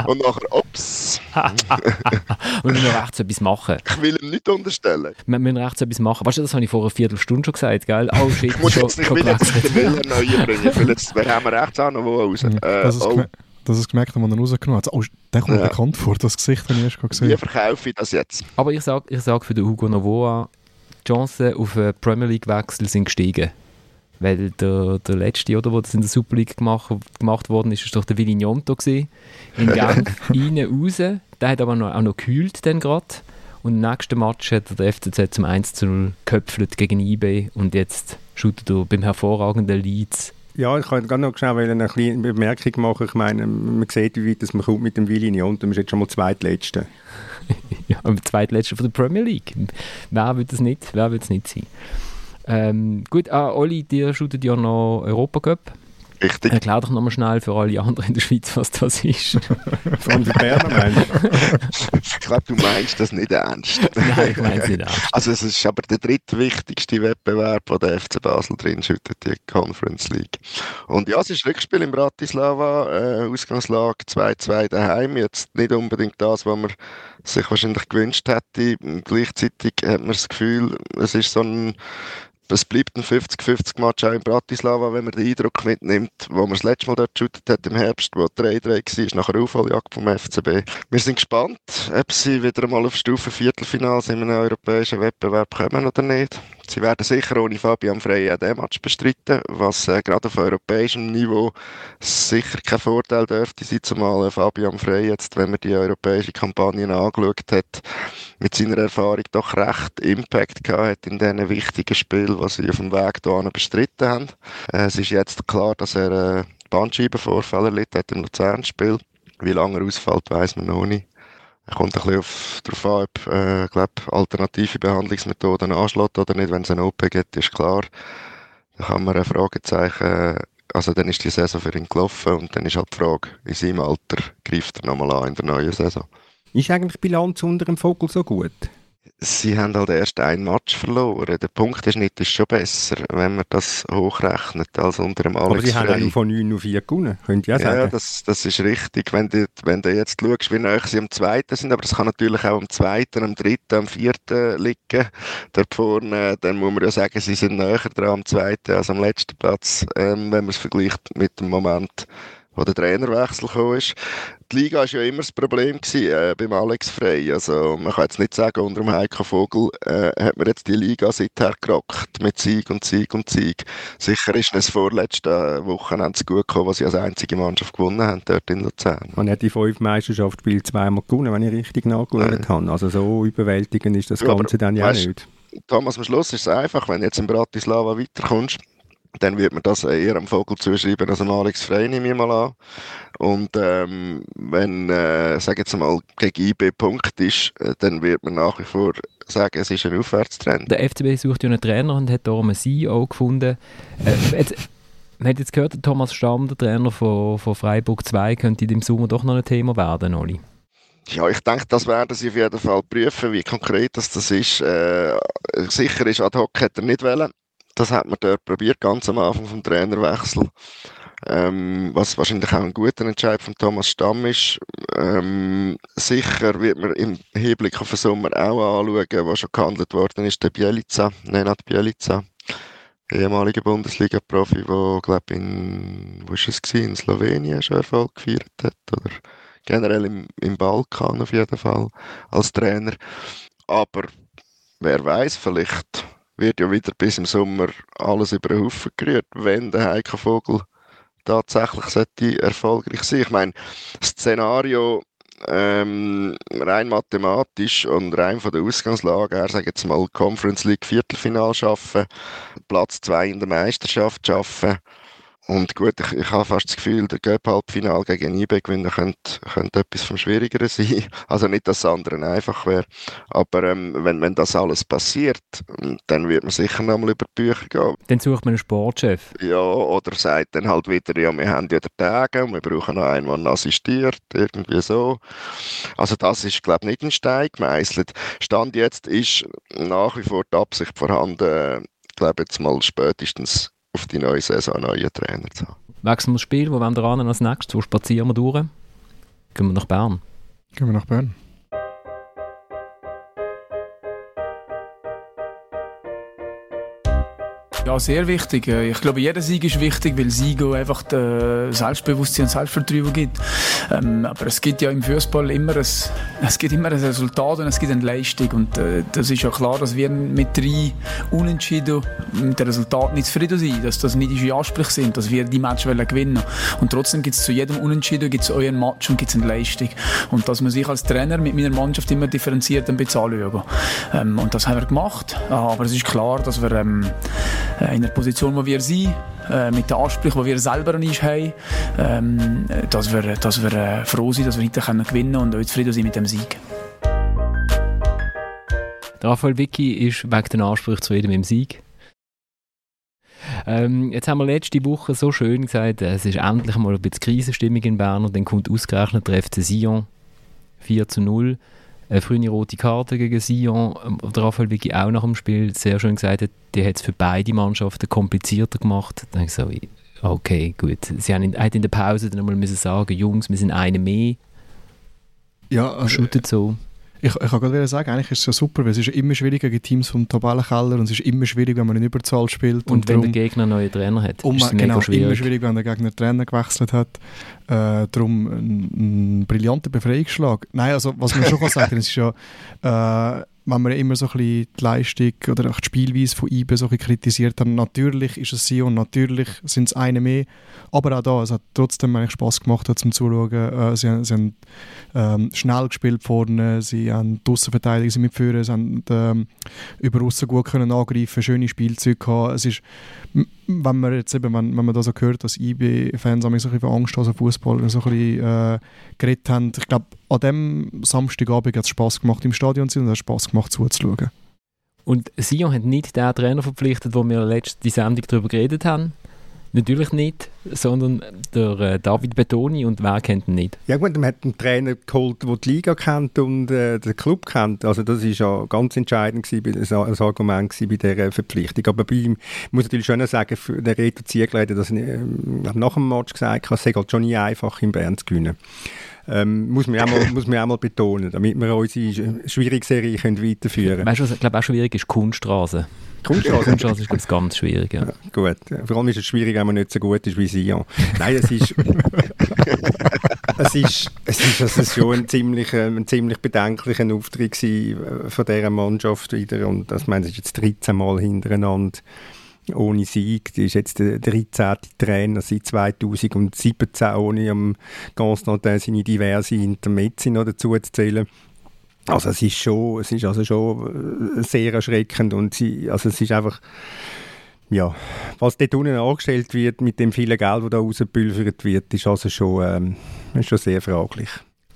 und nachher, ups, Und wir müssen rechts etwas machen. ich will ihm nicht unterstellen. Wir müssen rechts etwas machen. Weißt du, das habe ich vor einer Viertelstunde schon gesagt, gell? Oh shit, Ich muss schon, jetzt nicht gewechselt. den Willen neu einbringen, vielleicht haben wir rechts auch noch wo raus. Äh, dass, es oh, dass es gemerkt hat, als er rausgenommen hat. Oh, der kommt Ja. bekannt vor, das Gesicht habe ich erst gerade wie gesehen. verkaufe ich das jetzt? Aber ich sage ich sag für den Hugo Novoa, die Chancen auf einen Premier League-Wechsel sind gestiegen. Weil der, der letzte, oder, wo das in der Super League gemacht, gemacht worden ist, ist doch der Willi Gnonto gewesen. In Genf, rein, raus. Der hat aber noch, auch noch gekühlt dann gerade. Und im nächsten Match hat er der FCZ zum 1 zu 0 geköpfelt gegen eBay. Und jetzt shootet er beim hervorragenden Leeds. Ja, ich kann gerade noch schnell eine kleine Bemerkung machen. Ich meine, man sieht, wie weit man kommt mit dem Willi und man ist jetzt schon mal zweitletzter. Ja, am zweitletzten von der Premier League. Wer will das nicht? Es nicht sein? Ähm, gut, ah, Oli, dir shootet ja noch Europacup. Richtig. Erklär doch nochmal schnell für alle anderen in der Schweiz, was das ist. Allem für Berner, meinst du? Ich glaube, du meinst das nicht ernst. Nein, ich meine es nicht ernst. Also es ist aber der drittwichtigste Wettbewerb, wo der FC Basel drin schüttet, die Conference League. Und ja, es ist Rückspiel in Bratislava, äh, Ausgangslage 2-2 daheim. Jetzt nicht unbedingt das, was man sich wahrscheinlich gewünscht hätte. Gleichzeitig hat man das Gefühl, es ist so ein es bleibt ein 50-50-Match auch in Bratislava, wenn man den Eindruck mitnimmt, wo man das letzte Mal dort geshootet hat im Herbst, wo 3-3 war, nach einer Aufholjagd vom FCB. Wir sind gespannt, ob sie wieder einmal auf Stufe Viertelfinals in einem europäischen Wettbewerb kommen oder nicht. Sie werden sicher ohne Fabian Frey auch den Match bestreiten, was äh, gerade auf europäischem Niveau sicher kein Vorteil dürfte sein, zumal äh, Fabian Frey jetzt, wenn man die europäische Kampagne angeschaut hat, mit seiner Erfahrung doch recht Impact gehabt hat in diesen wichtigen Spielen, die sie auf dem Weg hierhin bestritten haben. Äh, es ist jetzt klar, dass er äh, Bandscheibenvorfall erlitten hat im Luzern-Spiel. Wie lange er ausfällt, weiß man noch nicht. Kommt ein bisschen auf, darauf an, ob äh, glaub, alternative Behandlungsmethoden anschlägt oder nicht. Wenn es eine OP gibt, ist klar. Da kann man ein Fragezeichen, also dann ist die Saison für ihn gelaufen und dann ist halt die Frage, in seinem Alter greift er nochmal an in der neuen Saison. Ist eigentlich Bilanz unter dem Vogel so gut? Sie haben halt erst ein Match verloren. Der Punkteschnitt ist schon besser, wenn man das hochrechnet, als unter dem Alex Aber sie haben Frey. auch nur von 9 auf 4 gewonnen, könnt ihr ja Ja, sagen. das, das ist richtig. Wenn du, wenn du jetzt schaust, wie nahe sie am zweiten sind, aber es kann natürlich auch am zweiten, am dritten, am vierten liegen. Dort vorne, dann muss man ja sagen, sie sind näher dran am zweiten als am letzten Platz, ähm, wenn man es vergleicht mit dem Moment, wo der Trainerwechsel gekommen ist. Die Liga war ja immer das Problem gewesen, äh, beim Alex Frey. Also, man kann jetzt nicht sagen, unter dem Heiko Vogel äh, hat man jetzt die Liga seither gerockt mit Sieg und Sieg und Sieg. Sicher ist es vorletzte Wochenende gut gekommen, was sie als einzige Mannschaft gewonnen haben dort in Luzern. Man hat die fünf Meisterschaftsspiele zweimal gewonnen, wenn ich richtig nachgeschaut habe. Also so überwältigend ist das Ja, aber Ganze dann ja weißt- nicht. Thomas, am Schluss ist es einfach, wenn du jetzt in Bratislava weiterkommst, dann wird man das eher am Vogel zuschreiben als am Alex Frey, nehme ich mal an. Und ähm, wenn, äh, sag jetzt mal, gegen IB Punkt ist, äh, dann wird man nach wie vor sagen, es ist ein Aufwärtstrend. Der FCB sucht ja einen Trainer und hat darum einen CEO gefunden. Äh, jetzt, man hat jetzt gehört, Thomas Stamm, der Trainer von, von Freiburg 2, könnte im Sommer doch noch ein Thema werden, Oli. Ja, ich denke, das werden sie auf jeden Fall prüfen, wie konkret das, das ist. Äh, sicher ist ad hoc hat er nicht wollen. Das hat man dort probiert, ganz am Anfang vom Trainerwechsel. ähm, was wahrscheinlich auch ein guter Entscheid von Thomas Stamm ist. Ähm, sicher wird man im Hinblick auf den Sommer auch anschauen, was schon gehandelt worden ist, der Bielica, Nenad Bielica, ehemaliger Bundesliga-Profi, der, glaube in, wo ist es gewesen, in Slowenien schon Erfolg gefeiert hat, oder generell im, im Balkan auf jeden Fall als Trainer. Aber wer weiß, vielleicht wird ja wieder bis im Sommer alles über den Haufen gerührt, wenn der Heiko Vogel tatsächlich sollte erfolgreich sein. Ich meine, das Szenario ähm, rein mathematisch und rein von der Ausgangslage her, sage jetzt mal Conference League Viertelfinal schaffen, Platz 2 in der Meisterschaft schaffen, und gut, ich, ich habe fast das Gefühl, der Göpp-Halbfinal gegen IB gewinnen könnte, könnte etwas vom Schwierigeren sein. Also nicht, dass das andere einfach wäre. Aber ähm, wenn, wenn das alles passiert, dann wird man sicher nochmal über die Bücher gehen. Dann sucht man einen Sportchef. Ja, oder sagt dann halt wieder, ja, wir haben ja den Tage und wir brauchen noch einen, der assistiert. Irgendwie so. Also das ist, glaube ich, nicht ein Stein gemeißelt. Stand jetzt ist nach wie vor die Absicht vorhanden, ich glaube jetzt mal spätestens auf die neue Saison einen neuen Trainer zu haben. Wechseln wir das Spiel, wo wollen wir ran als nächstes? Wo spazieren wir durch? Gehen wir nach Bern? Gehen wir nach Bern. Ja, sehr wichtig. Äh, ich glaube, jeder Sieg ist wichtig, weil Sieg einfach Selbstbewusstsein und Selbstvertrauen gibt. Ähm, aber es gibt ja im Fußball immer ein, immer ein Resultat und es gibt eine Leistung. Und äh, das ist ja klar, dass wir mit drei Unentschieden mit dem Resultat nicht zufrieden sind, dass das nicht unsere Ansprüche sind, dass wir die Match wollen gewinnen Und trotzdem gibt es zu jedem Unentschieden gibt's euren Match und gibt eine Leistung. Und dass man sich als Trainer mit meiner Mannschaft immer differenziert ein bisschen anschauen. Ähm, und das haben wir gemacht. Aber es ist klar, dass wir ähm, äh, in der Position, wo wir sind, äh, mit den Ansprüchen, die wir selber an uns haben, ähm, dass wir, dass wir äh, froh sind, dass wir heute gewinnen können und auch zufrieden sind mit dem Sieg. Der Raphael Vicky ist wegen den Ansprüchen zufrieden mit dem Sieg. Ähm, jetzt haben wir letzte Woche so schön gesagt, es ist endlich mal ein bisschen Krisenstimmung in Bern und dann kommt ausgerechnet der FC Sion 4 zu 0 eine frühe rote Karte gegen Sion. Ähm, der Raphael Vicky auch nach dem Spiel sehr schön gesagt hat, die hat es für beide Mannschaften komplizierter gemacht. Dann ich so, okay, gut. Sie haben in, hat in der Pause dann müssen sagen, Jungs, wir sind eine mehr. Ja, also, Shootet so. Ich, ich kann gerade sagen, eigentlich ist es ja super, weil es ist immer schwieriger gegen Teams vom Tabellenkeller und es ist immer schwierig, wenn man in Überzahl spielt. Und, und wenn darum, der Gegner einen neuen Trainer hat, um, ist es genau, schwierig. immer schwierig, wenn der Gegner Trainer gewechselt hat. Äh, darum ein, ein brillanter Befreiungsschlag. Nein, also was man schon kann sagen, es ist ja äh, wenn man immer so ein bisschen die Leistung oder auch die Spielweise von IBE so kritisiert haben, natürlich ist es sie und natürlich sind es eine mehr, aber auch da, es hat trotzdem eigentlich Spass gemacht zum Zuschauen. Äh, sie, sie haben ähm, schnell gespielt vorne, sie haben die Aussenverteidiger sind mitführen, sie haben ähm, über Aussen gut können angreifen, schöne Spielzeuge gehabt. Es ist, wenn man jetzt eben, wenn, wenn man da so hört, dass IB-Fans so ein bisschen Angst haben, Fußball so ein bisschen äh, geredet haben, ich glaube, an dem Samstagabend hat es Spass gemacht im Stadion zu sein und hat Spass gemacht zuzuschauen. Und Sion hat nicht den Trainer verpflichtet, wo wir letzte Sendung darüber geredet haben. Natürlich nicht, sondern der äh, David Betoni und wer kennt ihn nicht? Ja gut, man hat einen Trainer geholt, der die Liga kennt und äh, den Club kennt. Also das ist ja ganz entscheidend gewesen, ein Argument bei dieser Verpflichtung. Aber bei ihm, ich muss natürlich schon sagen, der Reto Ziegler hat das äh, nach dem Match gesagt, es sei halt schon nie einfach, in Bern zu gewinnen. Ähm, muss, man auch mal, muss man auch mal betonen, damit wir unsere schwierige Serie können weiterführen können. Weißt du, was ich glaube auch schwierig ist? Kunststraße. Kunststraße? Kunststraße ist ganz schwierig, ja. ja. Gut, vor allem ist es schwierig, wenn man nicht so gut ist wie Sion. Nein, es ist... es ist, es ist also schon ein ziemlich, äh, ein ziemlich bedenklicher Auftritt äh, von dieser Mannschaft wieder und das meine ich jetzt 13 Mal hintereinander ohne Sieg. Das ist jetzt der 13. Trainer seit 2017, ohne am Constantin seine diverse Intermezzi noch dazu zu zählen. Also es ist schon, es ist also schon äh, sehr erschreckend und sie, also es ist einfach, ja, was dort unten angestellt wird mit dem vielen Geld, das da rausgebülfert wird, ist also schon, ähm, ist schon sehr fraglich.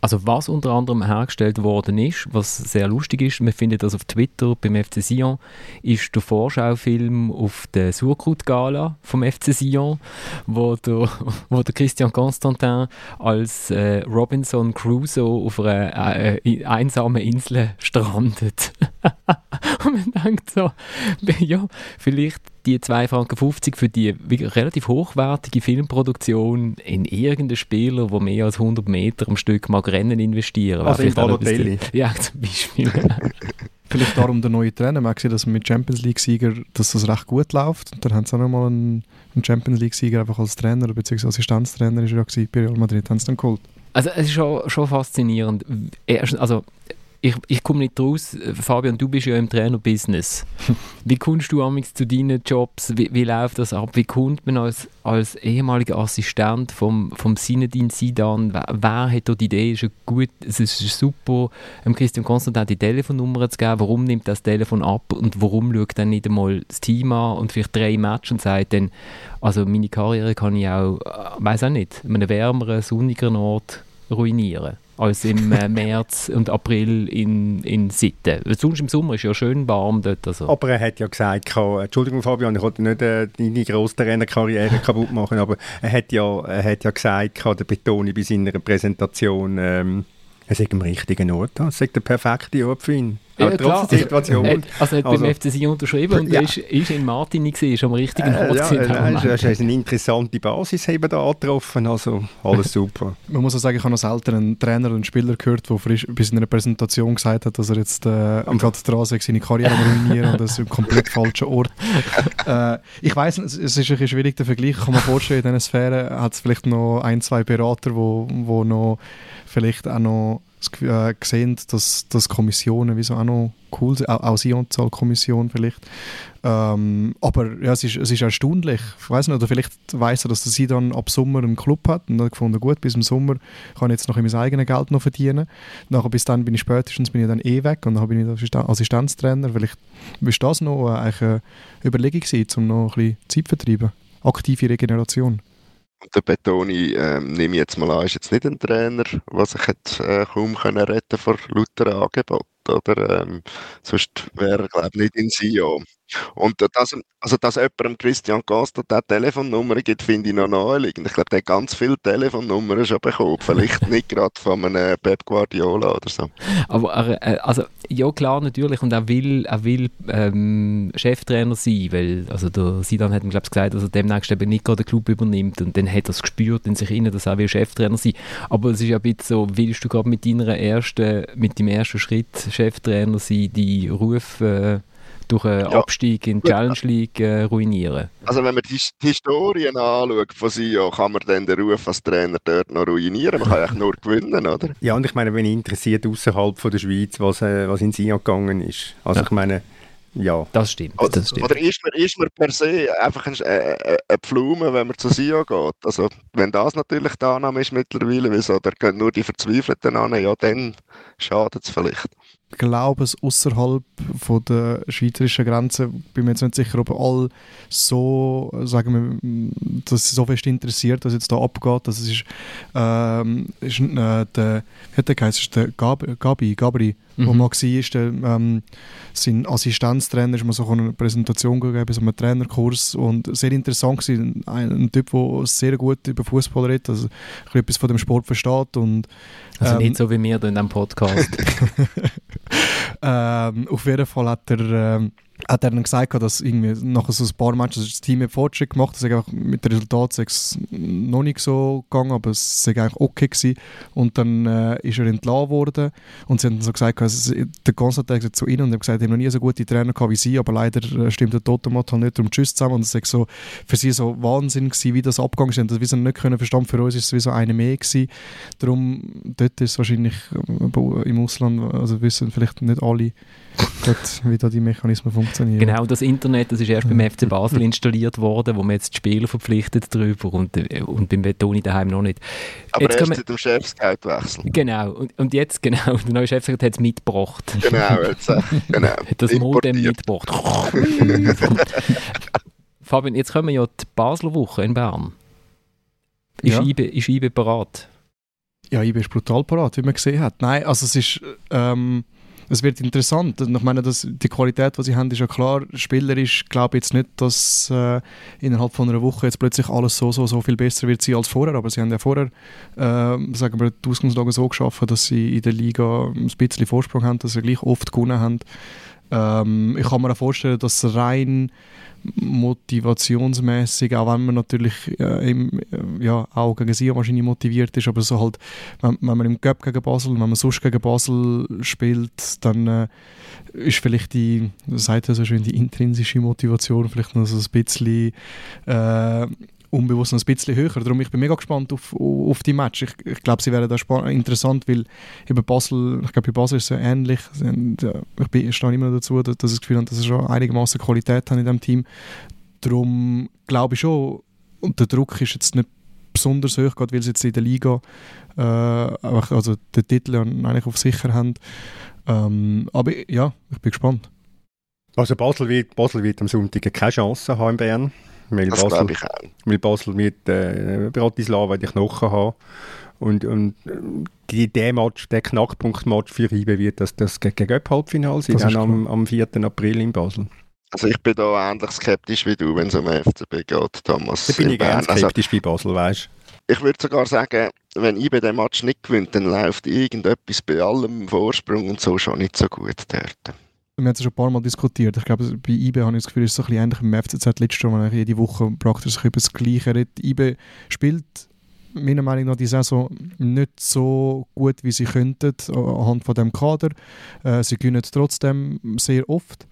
Also was unter anderem hergestellt worden ist, was sehr lustig ist, man findet das auf Twitter beim FC Sion, ist der Vorschaufilm auf der Surkrut-Gala vom FC Sion, wo der, wo der Christian Constantin als äh, Robinson Crusoe auf einer äh, äh einsamen Insel strandet. Und man denkt so, ja, vielleicht die 2,50 Franken für die relativ hochwertige Filmproduktion in irgendeinen Spieler, der mehr als 100 Meter am Stück mag Rennen investieren. Also in Balotelli. Ja, zum Beispiel. Vielleicht darum der neue Trainer. Man gesehen, dass mit Champions League-Sieger dass das recht gut läuft. Und dann haben sie auch nochmal einen, einen Champions League-Sieger einfach als Trainer bzw. Assistenztrainer ist er ja bei Real Madrid, haben sie dann geholt. Also es ist schon, schon faszinierend. Also ich, ich komme nicht raus. Fabian, du bist ja im Trainer-Business. Wie kommst du amigs zu deinen Jobs? Wie, wie läuft das ab? Wie kommt man als, als ehemaliger Assistent vom, vom Sinedin Sidan? Wer, wer hat da die Idee? Ist gut, es ist super, ähm, Christian Konstantin die Telefonnummer zu geben. Warum nimmt das Telefon ab und warum schaut dann nicht einmal das Team an und vielleicht drei Matches und sagt dann, also meine Karriere kann ich auch, äh, weiß auch nicht, an einem wärmeren, sonnigeren Ort ruinieren? Als im äh, März und April in, in Sitten. Sonst im Sommer ist ja schön warm dort. Also. Aber er hat ja gesagt, kann, Entschuldigung Fabian, ich wollte nicht äh, deine grosse Trainerkarriere kaputt machen, aber er hat ja, er hat ja gesagt, kann der Betoni bei seiner Präsentation, ähm, er sei am richtigen Ort, es sei der perfekte Ort für ihn. Ja, aber trotz der Situation. Er, also er hat also, beim FC Sion unterschrieben und ja. ist, ist in Martini gewesen, ist am richtigen äh, Ort. Ja, ja, ist, ist eine interessante Basis eben da getroffen, also alles super. Man muss auch sagen, ich habe noch selten einen Trainer und Spieler gehört, der frisch bei seiner Präsentation gesagt hat, dass er jetzt äh, gerade dran ist, seine Karriere ruinieren und das ist ein komplett falscher Ort. äh, ich weiß, es ist ein bisschen schwierig, der Vergleich. Ich kann mir vorstellen, in dieser Sphäre hat es vielleicht noch ein, zwei Berater, die wo, wo noch vielleicht auch noch äh, gesehen, dass, dass Kommissionen wieso auch noch cool sind, auch, auch Sionzahl-Kommission vielleicht. Ähm, aber ja, es ist, es ist erstaunlich. Ich weiß nicht, oder vielleicht weiß er, dass sie dann ab Sommer einen Club hat und dann gefunden, gut, bis im Sommer kann ich jetzt noch mein eigenes Geld noch verdienen. Nachher bis dann bin ich spätestens bin ich dann eh weg und dann bin ich Assistenztrainer. Vielleicht ist das noch eine Überlegung gewesen, um noch ein bisschen Zeit zu vertreiben. Aktive Regeneration. Der Betoni, ähm, nehme ich jetzt mal an, ist jetzt nicht ein Trainer, der sich hat, äh, kaum können retten vor lauter Angebot, oder? Ähm, sonst wäre er, glaube ich, nicht in Sion. Und dass, also, dass jemandem Christian Costa diese Telefonnummer gibt, finde ich noch naheliegend. Ich glaube, der hat ganz viele Telefonnummern schon bekommen. Vielleicht nicht gerade von einem Pep Guardiola oder so. Aber äh, also, ja klar, natürlich. Und er will, er will ähm, Cheftrainer sein, weil also der Sidan hat ihm, glaube ich, gesagt, dass er demnächst eben nicht gerade den Club übernimmt. Und dann hat er es gespürt in sich inne, dass er will Cheftrainer sein Aber es ist ja ein bisschen so, willst du gerade mit deiner ersten, mit dem ersten Schritt Cheftrainer sein, die Ruf äh, durch einen ja. Abstieg in die Challenge League äh, ruinieren. Also wenn man die, die Historien anschaut von Sion, kann man dann den Ruf als Trainer dort noch ruinieren. Man kann eigentlich nur gewinnen, oder? Ja, und ich meine, wenn ich interessiert außerhalb der Schweiz, was, äh, was in Sion gegangen ist. Also ja. ich meine, ja. Das stimmt. Das stimmt. Oder ist man, ist man per se einfach ein, äh, äh, eine Pflume, wenn man zu Sion geht? Also, wenn das natürlich die Annahme ist mittlerweile, wieso, da gehen nur die Verzweifelten an, ja, dann schadet es vielleicht glaube es außerhalb der schweizerischen Grenze bin mir jetzt nicht sicher, ob alle so sagen wir, dass sie so fest interessiert, was jetzt da abgeht. Das ist, ähm, ist äh, der, wie hat der geheißen, ist der Gab, Gabi, Gabri, mhm. wo man war, ist der, ähm, sein Assistenztrainer, ist mir so eine Präsentation gegeben, so einen Trainerkurs und sehr interessant gewesen. Ein, ein Typ, der sehr gut über Fußball redet, also etwas von dem Sport versteht und also nicht ähm, so wie wir in diesem Podcast. ähm, auf jeden Fall hat er, ähm, hat er dann gesagt, dass irgendwie nach so ein paar Matches das Team Fortschritt gemacht hat. Mit dem Resultat ist noch nicht so gegangen, aber es sei eigentlich okay gewesen. Und dann äh, ist er entlassen worden und sie haben so gesagt, also, der Konstantin gesagt zu ihnen und hat gesagt, er noch nie so gute Trainer wie sie, aber leider äh, stimmt der Totemat halt nicht, darum tschüss zusammen. Und es ist so für sie so Wahnsinn gewesen, wie das abgegangen ist. Und das wir nicht können verstanden. Für uns ist es wie so eine mehr gewesen. Darum, dort ist es wahrscheinlich äh, im Ausland, also wissen vielleicht nicht alle, wie da die Mechanismen funktionieren. Genau, das Internet, das ist erst beim FC Basel installiert worden, wo man jetzt die Spieler verpflichtet darüber und, und beim Betoni daheim noch nicht. Aber jetzt erst seit dem Chefscout-Wechsel. Genau, und, und jetzt, genau, der neue Chefscout hat es mitgebracht. Genau, jetzt, äh, genau. hat das Modem mitgebracht. Fabian, jetzt kommen ja die Basler Woche in Bern. Ist, ja. IBE, ist IBE parat? Ja, IBE ist brutal parat, wie man gesehen hat. Nein, also es ist... Ähm, es wird interessant. Ich meine, dass die Qualität, die sie haben, ist ja klar. Spielerisch glaube ich jetzt nicht, dass äh, innerhalb von einer Woche jetzt plötzlich alles so, so, so viel besser wird sein als vorher. Aber sie haben ja vorher, äh, sagen wir, die Ausgangslage so geschaffen, dass sie in der Liga ein bisschen Vorsprung haben, dass sie gleich oft gewonnen haben. Ähm, ich kann mir auch vorstellen, dass rein motivationsmäßig, auch wenn man natürlich äh, im, äh, ja, auch gegen sie wahrscheinlich motiviert ist, aber so halt, wenn, wenn man im Cup gegen Basel, wenn man sonst gegen Basel spielt, dann äh, ist vielleicht die, sagt er so schön, die intrinsische Motivation vielleicht noch so ein bisschen äh, unbewusst noch ein bisschen höher. Darum ich bin mega gespannt auf, auf die Match. Ich, ich glaube, sie wären da interessant, weil eben Basel, ich glaube, bei Basel ist es ja ähnlich. Und, äh, ich, bin, ich stehe immer dazu, dass, dass ich das Gefühl habe, dass sie schon einigermaßen Qualität haben in diesem Team. Darum glaube ich schon, und der Druck ist jetzt nicht besonders hoch, gerade weil sie jetzt in der Liga äh, also den Titel eigentlich auf sicher haben. Ähm, aber ja, ich bin gespannt. Also Basel wird, Basel wird am Sonntag keine Chance haben in Bern. Weil das Basel, ich auch. Weil Basel mit äh, Bratislava die Knochen haben. Und, und die, der, Match, der Knackpunkt-Match für IBE wird das, das gegen Halbfinale sein, dann am, am 4. April in Basel. Also ich bin da ähnlich skeptisch wie du, wenn es um FCB geht, Thomas. Da bin ich gerne also skeptisch also, bei Basel, weißt Ich würde sogar sagen, wenn IBE den Match nicht gewinnt, dann läuft irgendetwas bei allem Vorsprung und so schon nicht so gut dort wir haben es schon ein paar Mal diskutiert. Ich glaube, bei IBE habe ich das Gefühl, es ist so ein bisschen ähnlich im FCZ letztes Jahr, wo man jede Woche praktisch über das Gleiche redet. IBE spielt meiner Meinung nach die Saison nicht so gut, wie sie könnten anhand von dem Kader. Äh, sie gewinnen trotzdem sehr oft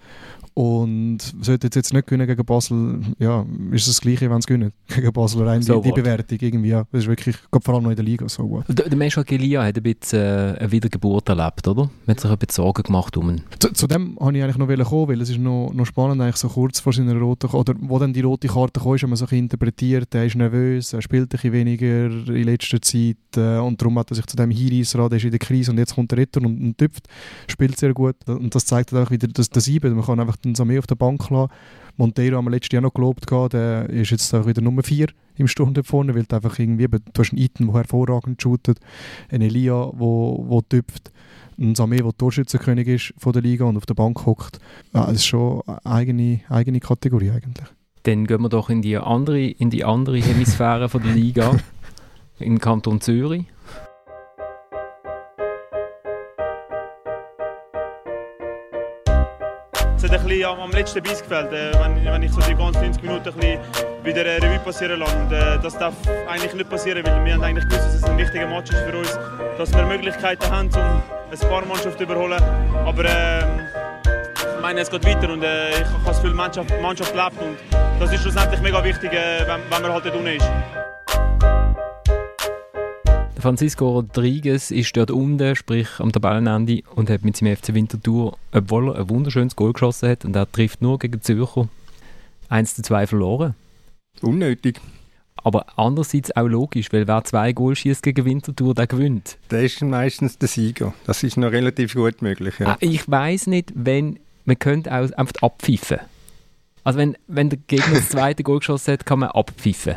und sollte jetzt nicht gewinnen gegen Basel, ja, ist es das Gleiche, wenn sie gewinnen gegen Basel. Rein so die, die, Bewertung irgendwie, ja. Das ist wirklich, vor allem noch in der Liga so gut. Der, der Mensch Gelia hat ein bisschen äh, eine Wiedergeburt erlebt, oder? Man hat sich ein bisschen Sorgen gemacht um ihn. Zu, zu dem wollte ich eigentlich noch kommen, weil es ist noch, noch spannend, eigentlich so kurz vor seiner roten oder wo dann die rote Karte kam, ist, haben wir so ein interpretiert, er ist nervös, er spielt ein bisschen weniger in letzter Zeit äh, und darum hat er sich zu dem hinreißen er ist in der Krise und jetzt kommt er retter und, und tüpft, spielt sehr gut und das zeigt halt auch wieder das, das Sieben, man kann einfach den Samé auf der Bank lassen. Monteiro haben wir letztes Jahr noch gelobt, der ist jetzt auch wieder Nummer 4 im Stunde vorne, weil du einfach irgendwie, du hast einen Iten, der hervorragend shootet, einen Elia, der wo, wo tüpft, ein Samé, der Torschützenkönig ist von der Liga und auf der Bank hockt. Ja, das ist schon eine eigene, eigene Kategorie eigentlich. Dann gehen wir doch in die andere, in die andere Hemisphäre von der Liga, in Kanton Zürich. hat ein am, am letzten Biss gefällt, äh, wenn, wenn, ich so die ganzen 90 Minuten ein wieder äh, Revue passieren lasse. Und, äh, das darf eigentlich nicht passieren, weil wir haben eigentlich gewusst, dass es ein wichtiger Match ist für uns, dass wir Möglichkeiten haben, um ein paar Mannschaften zu überholen. Aber äh, ich meine, es geht weiter und äh, ich habe das Gefühl, die Mannschaft, Mannschaft lebt und das ist schlussendlich mega wichtig, äh, wenn, wenn man halt dort unten ist. Francisco Rodriguez ist dort unten, sprich am Tabellenende, und hat mit seinem FC Winterthur, obwohl er ein wunderschönes Goal geschossen hat, und er trifft nur gegen Zürcher, 1 zu 2 verloren. Unnötig. Aber andererseits auch logisch, weil wer zwei Goal schießt gegen Winterthur, der gewinnt. Der ist meistens der Sieger. Das ist noch relativ gut möglich. Ja. Ah, ich weiß nicht, wenn man könnte auch einfach abpfeifen. Also wenn, wenn der Gegner das zweite Goal geschossen hat, kann man abpfeifen.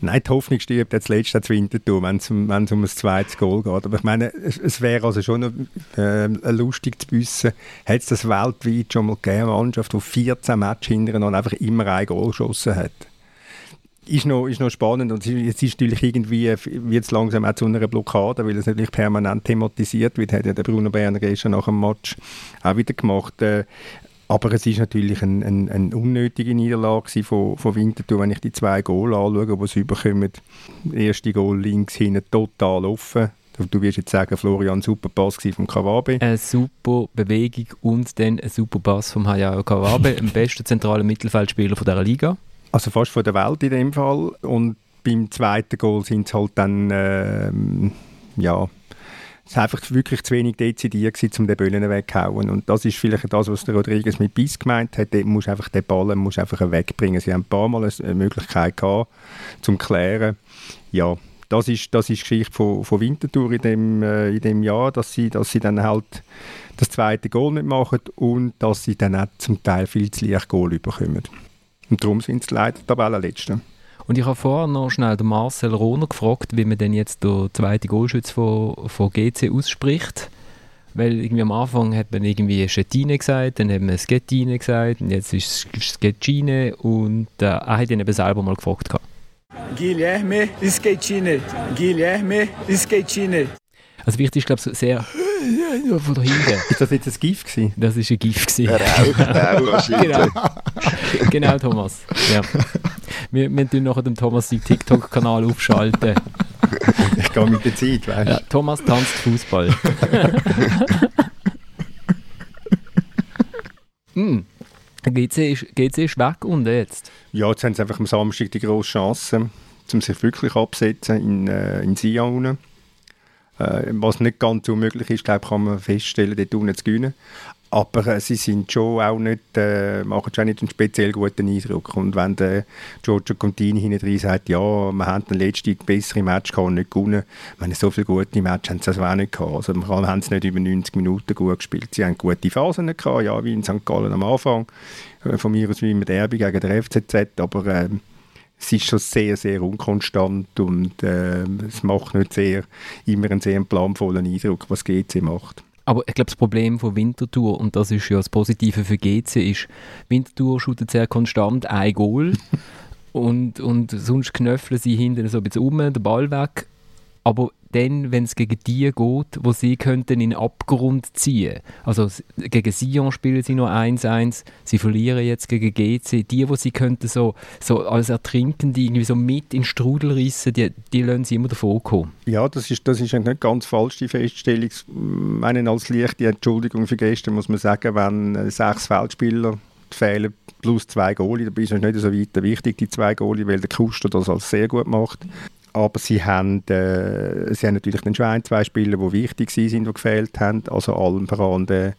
Nein, die Hoffnung stirbt jetzt letztes Winterthur, wenn es um, ein zweites Goal geht. Aber ich meine, es, wäre also schon äh, lustig zu wissen, hat es das weltweit schon mal gegeben, eine Mannschaft, die 14 Matches hintereinander einfach immer ein Goal geschossen hat. Ist noch, ist noch spannend und jetzt ist natürlich irgendwie, wird es langsam auch zu einer Blockade, weil es natürlich permanent thematisiert wird, hat ja der Bruno Berner gestern nach dem Match auch wieder gemacht. Äh, aber es ist natürlich eine ein, ein unnötige Niederlage von, von Winterthur, wenn ich die zwei Goal anschaue, die sie überkommen. Das erste Goal links hinten total offen. Du wirst jetzt sagen, Florian, super Pass vom Kawabe. Eine super Bewegung und dann ein super Pass vom Hayao Kawabe, dem besten zentralen Mittelfeldspieler von dieser Liga. Also fast von der Welt in dem Fall. Und beim zweiten Goal sind es halt dann, ähm, ja, es einfach wirklich zu wenig dezidiert, um den Böllen wegzuhauen. Und das ist vielleicht das, was der Rodriguez mit Biss gemeint hat. Du musst einfach den Ball musst einfach wegbringen. Sie haben ein paar Mal eine Möglichkeit gehabt, zum klären. Ja, das ist, das ist die Geschichte von, von Winterthur in dem, äh, in dem Jahr, dass sie, dass sie dann halt das zweite Goal nicht machen und dass sie dann auch zum Teil viel zu leicht Goal bekommen. Und darum sind sie leider Tabellenletzte. Und ich habe vorher noch schnell den Marcel Rohner gefragt, wie man denn jetzt der zweite Goalschütze von, von GC ausspricht. Weil irgendwie am Anfang hat man irgendwie Schettine gesagt, dann hat man Schettine gesagt und jetzt ist es Schettine und äh, er hat ihn eben selber mal gefragt. Guilherme Schettine. Guilherme Schettine. Also wichtig ist, glaube ich, sehr nur von da hinten. Ist das jetzt ein GIF gewesen? Das war ein GIF. gewesen. Er auch wahrscheinlich. genau. genau, Thomas. Ja. Wir, wir tun nachher dem Thomas seinen TikTok-Kanal aufschalten. Ich gehe mit der Zeit, weißt du. Ja, Thomas tanzt Fußball. hm. GC ist, GC ist weg und jetzt? Ja, jetzt haben sie einfach am Samstag die grosse Chance, um sich wirklich abzusetzen in, äh, in Sion. Äh, was nicht ganz unmöglich ist, glaube kann man feststellen, dort unten zu gewinnen. Aber äh, sie sind schon auch nicht, äh, machen schon nicht einen speziell guten Eindruck. Und wenn der Giorgio Contini hinten drin sagt, ja, wir haben den letzten besseren Match gehabt und nicht gewonnen, meine, so viele gute Matches haben sie also auch nicht gehabt. Also wir haben es nicht über 90 Minuten gut gespielt. Sie haben gute Phasen gehabt, ja, wie in St. Gallen am Anfang, äh, von mir aus wie im Derby gegen den FCZ, aber äh, es ist schon sehr, sehr unkonstant und äh, es macht nicht sehr, immer einen sehr planvollen Eindruck, was GC macht. Aber ich glaube, das Problem von Winterthur, und das ist ja das Positive für GC, ist, Winterthur shootet sehr konstant ein Goal und, und sonst knöpfeln sie hinten so ein bisschen um, den Ball weg. Aber dann, wenn es gegen die geht, wo sie könnten in Abgrund ziehen Also gegen Sion spielen sie nur 1-1, sie verlieren jetzt gegen GC. Die, wo sie könnten so, so als Ertrinkende irgendwie so mit in den Strudel reissen, die, die lassen sie immer davon kommen. Ja, das ist, das ist nicht ganz falsch, die Feststellung. Ich meine, als leichte Entschuldigung für gestern muss man sagen, wenn äh, sechs Feldspieler fehlen plus zwei Goalie, dabei ist es nicht so weit wichtig, die zwei Goalie, weil der Kuster das als sehr gut macht. Aber sie haben, äh, sie haben natürlich dann schon ein, zwei Spieler, die wichtig sind, die gefehlt haben. Also allen voran der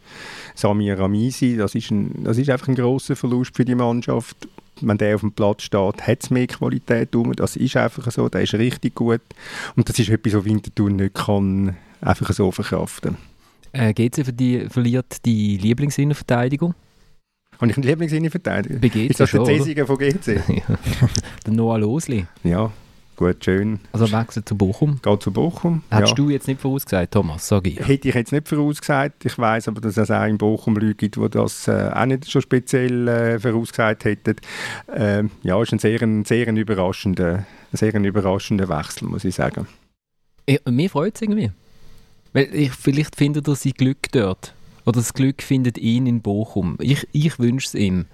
Samir Ramisi. Das ist, ein, das ist einfach ein grosser Verlust für die Mannschaft. Wenn der auf dem Platz steht, hat es mehr Qualität rum. Das ist einfach so, der ist richtig gut. Und das ist etwas, was Winterthur nicht kann einfach so verkraften. Äh, GC für die, verliert die Lieblingsinnenverteidigung. Habe ich einen Lieblingsinnenverteidiger? Bei GC Ist das schon, der oder? Cäsiger von GC? Der Noah Losli. ja, gut, schön. Also wechselt zu Bochum. Geht zu Bochum. Hättest ja. du jetzt nicht vorausgesagt, Thomas, sag ich. Hätte ich jetzt nicht vorausgesagt. Ich weiß aber, dass es auch in Bochum Leute gibt, die das äh, auch nicht schon speziell äh, vorausgesagt hätten. Ähm, ja, ist ein sehr, ein sehr ein überraschender, sehr ein überraschender Wechsel, muss ich sagen. Ich, mir freut es irgendwie. Weil ich, vielleicht findet er sein Glück dort. Oder das Glück findet ihn in Bochum. Ich, ich wünsche es ihm.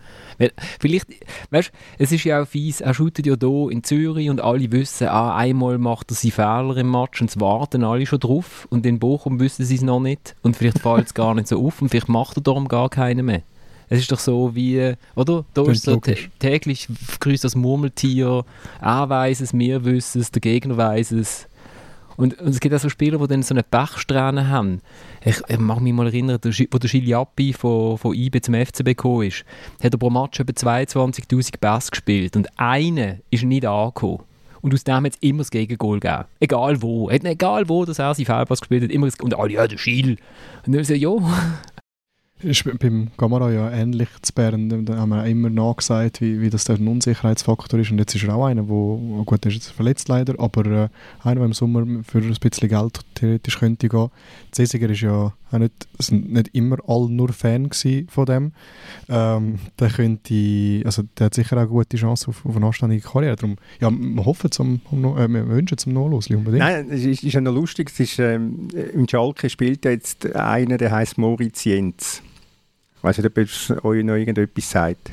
Vielleicht, weißt es ist ja auch fies, er shootet ja hier in Zürich und alle wissen, ah, einmal macht er seinen Fehler im Match und es warten alle schon drauf. Und in Bochum wissen sie es noch nicht. Und vielleicht fällt es gar nicht so auf und vielleicht macht er darum gar keinen mehr. Es ist doch so wie, oder? Da ist so tä- täglich grüßt das Murmeltier, er weiß es, wir wissen es, der Gegner weiß es. Und, und es gibt auch so Spieler, die dann so eine Pechsträhne haben. Ich, ich mag mich mal erinnern, der, wo der Giliappi von, von IB zum FCB gekommen ist, hat er pro Match etwa 22'000 Pässe gespielt und einer ist nicht angekommen. Und aus dem hat es immer das Gegengol gegeben. Egal wo. Hat, egal wo, dass er seinen Fehlpass gespielt hat, immer das, und alle, ja, der Schiel. Und dann so, ja, Ist beim Gamara ja ähnlich zu Bern. Da haben wir immer nachgesagt, wie, wie das ein Unsicherheitsfaktor ist. Und jetzt ist er auch einer, wo, gut, der ist jetzt verletzt leider, aber äh, einer, der im Sommer für ein bisschen Geld theoretisch könnte gehen. Cäsiger ist ja auch nicht, sind nicht immer alle nur Fan von dem. Ähm, der könnte, also der hat sicher auch eine gute Chance auf, auf eine anständige Karriere. Darum, ja, wir hoffen zum, äh, wir wünschen zum Nachlosli unbedingt. Nein, es ist, ist ja noch lustig. Es ist, ähm, in Schalke spielt jetzt einer, der heißt Moritz Jens. Weiß nicht, ob es euch noch irgendetwas sagt.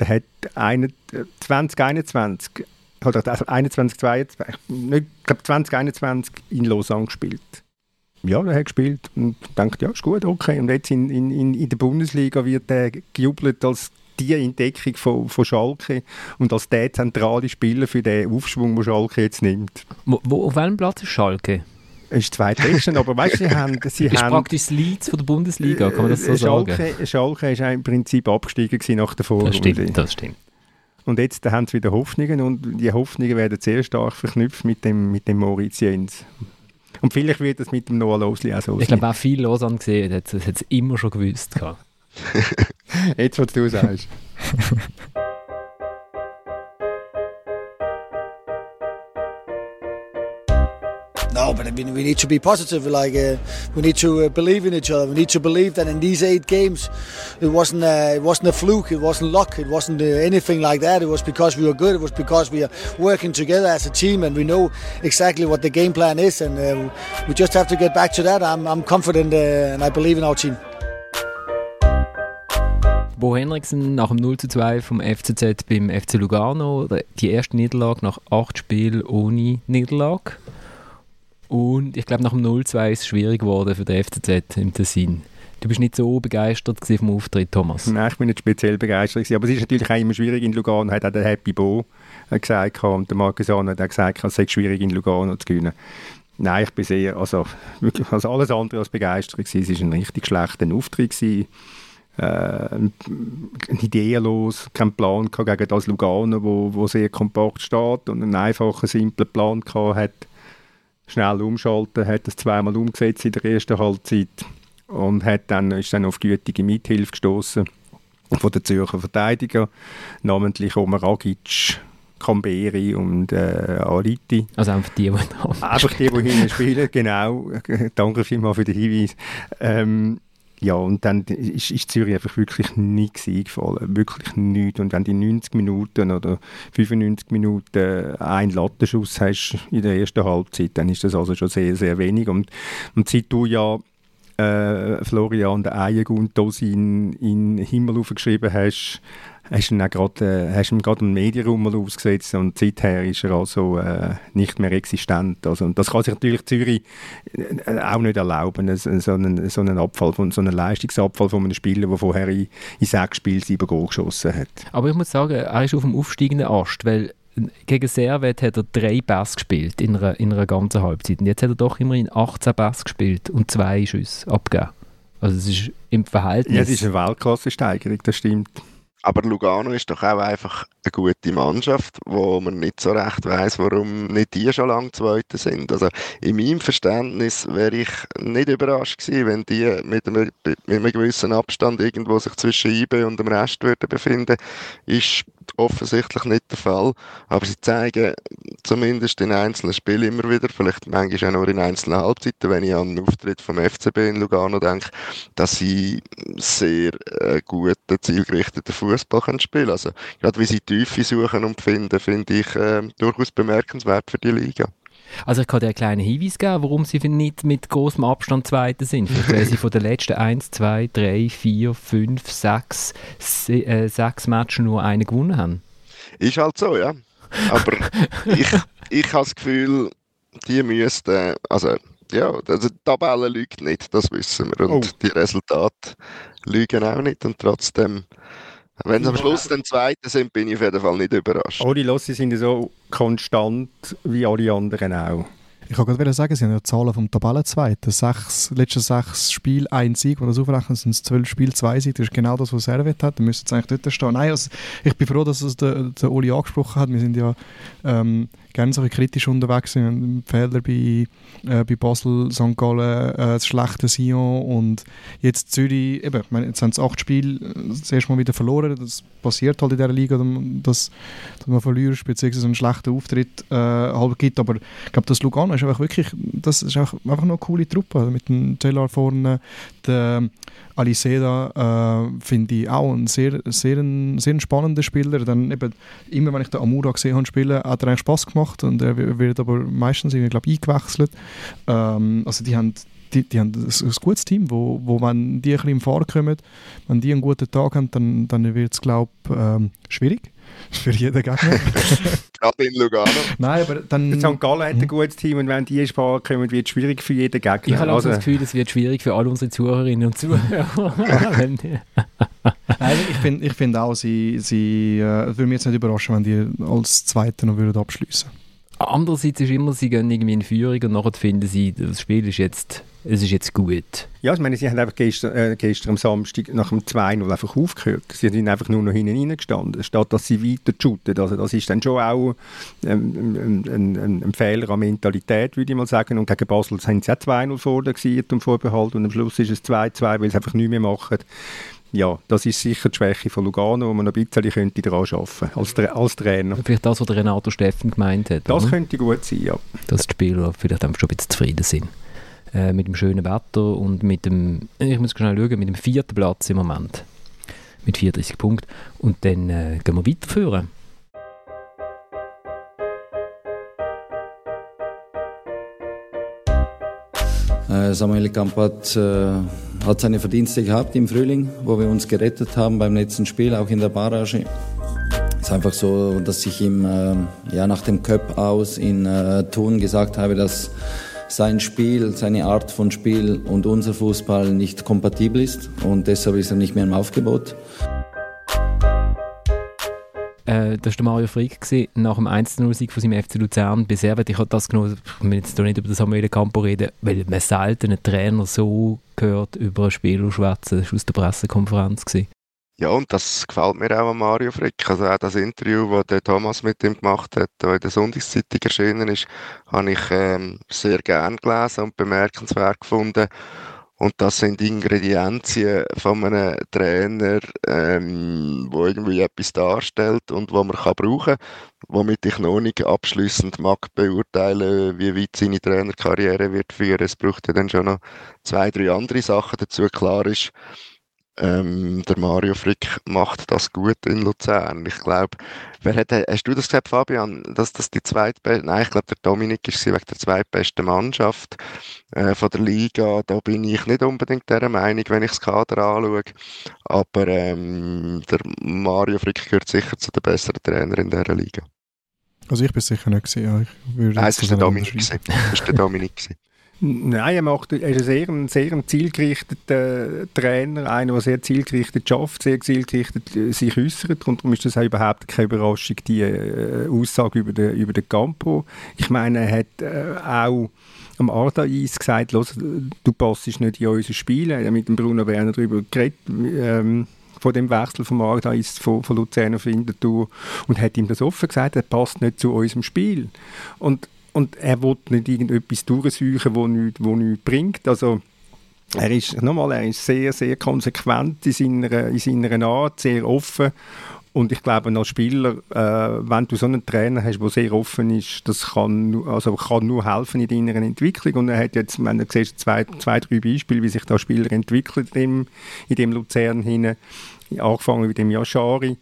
Der hat eine, äh, 2021, oder also 21, 22, nicht, ich glaube 2021 in Lausanne gespielt. Ja, der hat gespielt und denkt, ja, ist gut, okay. Und jetzt in, in, in in der Bundesliga wird er gejubelt als die Entdeckung von, von Schalke und als der zentrale Spieler für den Aufschwung, den Schalke jetzt nimmt. wo, wo, auf welchem Platz ist Schalke? Es ist zweitbesten, aber weißt du, sie haben... Sie ist haben praktisch das Leeds von der Bundesliga, kann man das so äh, sagen? Schalke, Schalke ist im Prinzip abgestiegen nach der Das Vorrunde. stimmt, das stimmt. Und jetzt da haben sie wieder Hoffnungen und die Hoffnungen werden sehr stark verknüpft mit dem, mit dem Moritz Jens. Und vielleicht wird das mit dem Noah Losli auch so Ich sein. glaube, auch viel Lausanne gesehen hat es hat's immer schon gewusst. Jetzt, was du sagst. but I mean, we need to be positive. Like uh, we need to uh, believe in each other. We need to believe that in these eight games, it wasn't uh, it wasn't a fluke. It wasn't luck. It wasn't uh, anything like that. It was because we were good. It was because we are working together as a team and we know exactly what the game plan is. And uh, we just have to get back to that. I'm, I'm confident and I believe in our team. Bo Henriksen nach dem 0 zu 2 vom FCZ beim FC Lugano, die erste Niederlage nach acht Spielen ohne Niederlage. Und ich glaube, nach dem 0-2 ist es schwierig geworden für den FCZ im Tessin. Du bist nicht so begeistert vom Auftritt, Thomas? Nein, ich bin nicht speziell begeistert. Gewesen. Aber es ist natürlich auch immer schwierig in Lugano, hat auch der Happy Bo gesagt und der Marcus Arno hat auch gesagt, es sei schwierig in Lugano zu gewinnen. Nein, ich bin sehr, also, wirklich, also alles andere als begeistert gewesen. Es war ein richtig schlechter Auftritt gewesen äh, ideenlos, keinen Plan gegen das Lugano, wo, wo sehr kompakt steht und einen einfachen, simplen Plan hat, schnell umschalten, hat das zweimal umgesetzt in der ersten Halbzeit und hat dann, ist dann auf gütige Mithilfe gestoßen von den Zürcher Verteidiger, namentlich Omar Agic, Kamberi und äh, Ariti. Also einfach die, die da Einfach die, die hinten spielen, genau. Danke vielmals für den Hinweis. Ähm, ja, und dann ist, ist Zürich einfach wirklich nichts eingefallen. Wirklich nichts. Und wenn du 90 Minuten oder 95 Minuten einen Lattenschuss hast in der ersten Halbzeit, dann ist das also schon sehr, sehr wenig. Und, und seit du ja äh, Florian der Eiergund in, in Himmel aufgeschrieben hast, hast du ihm gerade äh, ihm gerade einen Medienraum ausgesetzt und seither ist er also äh, nicht mehr existent. Also, und das kann sich natürlich Zürich äh, auch nicht erlauben, so einen, so einen Abfall, von, so einen Leistungsabfall von einem Spieler, der vorher in, in sechs Spielen sieben Goal geschossen hat. Aber ich muss sagen, er ist auf dem aufsteigenden Ast, weil gegen Servet hat er drei Bass gespielt in einer, in einer ganzen Halbzeit. Und jetzt hat er doch immerhin 18 Bass gespielt und zwei Schüsse abgegeben. Also es ist im Verhältnis... Ja, es ist eine Weltklasse-Steigerung, das stimmt. Aber Lugano ist doch auch einfach eine gute Mannschaft, wo man nicht so recht weiß, warum nicht die schon lange Zweite sind. Also in meinem Verständnis wäre ich nicht überrascht gewesen, wenn die mit einem, mit einem gewissen Abstand irgendwo sich zwischen IB und dem Rest würden befinden. Ist offensichtlich nicht der Fall. Aber sie zeigen zumindest in einzelnen Spielen immer wieder, vielleicht manchmal auch nur in einzelnen Halbzeiten, wenn ich an den Auftritt vom FCB in Lugano denke, dass sie sehr äh, guten, zielgerichteten Fußball spielen können. Also gerade wie sie Tiefe suchen und finden, finde ich äh, durchaus bemerkenswert für die Liga. Also ich kann dir einen kleinen Hinweis geben, warum sie nicht mit großem Abstand Zweiter sind. Weil sie von den letzten 1, 2, 3, 4, 5, 6, 6 Matches nur einen gewonnen haben. Ist halt so, ja. Aber ich, ich habe das Gefühl, die müssten, also ja, also die Tabelle lügt nicht, das wissen wir. Und oh. die Resultate lügen auch nicht. Und trotzdem wenn sie am Schluss den Zweiten sind, bin ich auf jeden Fall nicht überrascht. Alle Lossi sind so konstant wie alle anderen auch. Ich wollte gerade sagen, sie haben ja Zahlen vom Tabellenzweiten. Sechs, letzte sechs Spiele, ein Sieg. Wenn das aufrechnen, sind es zwölf Spiele, zwei Siege. Das ist genau das, was Servet hat. Dann müsste es eigentlich dort stehen. Nein, also, ich bin froh, dass es der, der Oli angesprochen hat. Wir sind ja ähm, gerne so kritisch unterwegs sind. Fehler bei, äh, bei Basel, St. Gallen, äh, das schlechte Sion und jetzt Zürich, eben, meine, jetzt haben sie acht Spiele äh, das erste Mal wieder verloren. Das passiert halt in dieser Liga, dass, dass man verliert, beziehungsweise einen schlechten Auftritt äh, halt gibt. Aber ich glaube, das Lugano ist einfach wirklich, das ist einfach, einfach eine coole Truppe. Also mit dem Taylor vorne, der Aliseda äh, finde ich auch ein sehr, sehr, ein, sehr spannender Spieler. Dann eben, immer wenn ich den Amura gesehen habe spielen, hat er eigentlich Spass gemacht und er wird aber meistens irgendwie, glaube eingewechselt. Ähm, also die haben die, die haben ein, ein gutes Team, wo, wo wenn die ein bisschen im Fahren kommen, wenn die einen guten Tag haben, dann, dann wird es, glaube ich, ähm, schwierig für jeden Gegner. Gerade in Lugano. Nein, aber dann... St. Gallen hat ein hm? gutes Team und wenn die in Sprache kommen, wird es schwierig für jeden Gegner. Ich habe also, das Gefühl, es wird schwierig für alle unsere Zuhörerinnen und Zuhörer. Nein, ich finde ich find auch, sie, sie äh, würde mich jetzt nicht überraschen, wenn die als Zweite noch würden abschließen Andererseits ist immer, sie gehen irgendwie in Führung und nachher finden sie, das Spiel ist jetzt es ist jetzt gut. Ja, ich meine, sie haben einfach gestern, äh, gestern am Samstag nach dem 2-0 einfach aufgehört. Sie sind einfach nur noch hinten reingestanden, statt dass sie weiter shooten. Also das ist dann schon auch ähm, ein, ein, ein, Fehler an Mentalität, würde ich mal sagen. Und gegen Basel sind sie auch 2-0 vor der und Vorbehalt und am Schluss ist es 2-2, weil sie einfach nichts mehr machen. ja, das ist sicher die Schwäche von Lugano, wo man ein bisschen könnte daran arbeiten als, Tra als Trainer. Vielleicht das, was der Renato Steffen gemeint hat. Das oder? könnte gut sein, ja. Dass die Spieler vielleicht einfach schon ein bisschen zufrieden sind. Äh, mit dem schönen Wetter und mit dem, ich muss schnell schauen, mit dem vierten Platz im Moment. Mit 34 Punkten. Und dann äh, gehen wir weiterführen. Äh, Samuel Kamp hat, äh, hat seine Verdienste gehabt im Frühling, wo wir uns gerettet haben beim letzten Spiel, auch in der Barrage. Es ist einfach so, dass ich ihm ja, nach dem Cup aus in äh, Thun gesagt habe, dass sein Spiel, seine Art von Spiel und unser Fußball nicht kompatibel ist und deshalb ist er nicht mehr im Aufgebot. Äh, das war Mario Frick nach dem 1-0-Sieg von seinem FC Luzern bei Servet. Ich habe das genommen, ich will jetzt nicht über den Samuel Campo reden, weil man selten einen Trainer so gehört über einen Spieler schwätzen. Das war aus der Pressekonferenz. Gewesen. Ja, und das gefällt mir auch an Mario Frick. Also auch das Interview, das der Thomas mit ihm gemacht hat, das in der Sonntagszeitung erschienen ist, habe ich ähm, sehr gern gelesen und bemerkenswert gefunden. Und das sind Ingredienzien von einem Trainer, ähm, wo irgendwie etwas darstellt und wo man kann brauchen, womit ich noch nicht abschließend mag beurteilen, wie weit seine Trainerkarriere wird führen. Es braucht ja dann schon noch zwei, drei andere Sachen dazu. Klar ist, ähm, der Mario Frick macht das gut in Luzern. Ich glaube, wer hat, hast du das gesagt, Fabian, dass das die zweitbeste, nein, ich glaube, der Dominik ist sie wegen der zweitbesten Mannschaft äh, von der Liga. Da bin ich nicht unbedingt der Meinung, wenn ich das Kader anschaue. Aber ähm, der Mario Frick gehört sicher zu den besseren Trainern in dieser Liga. Also ich bin sicher nicht gewesen, ja. Ich würde Nein, es der Dominik. war der Dominik. Nein, er, macht, er ist ein sehr, sehr zielgerichteter Trainer, einer, der sehr zielgerichtet schafft, sehr zielgerichtet äh, sich äußert. Und darum ist das auch überhaupt keine Überraschung, die äh, Aussage über den, über den Campo. Ich meine, er hat äh, auch am Ardais gesagt, «Los, du passst nicht in unser Spiel. Er hat mit dem Bruno Werner darüber geredet, ähm, von dem Wechsel vom Ardais von, von Luzern auf Winterthur und hat ihm das offen gesagt, er passt nicht zu unserem Spiel. Und und er will nicht irgendetwas durchsuchen, wo nichts, wo nichts bringt. Also er ist, nochmal, er ist sehr, sehr konsequent in seiner, in seiner Art, sehr offen. Und ich glaube, als Spieler, äh, wenn du so einen Trainer hast, der sehr offen ist, das kann, also kann nur helfen in deiner Entwicklung. Und er hat jetzt, wenn du siehst, zwei, zwei, drei Beispiele, wie sich da Spieler entwickeln in, in dem Luzern hinein. Angefangen mit dem Yashari.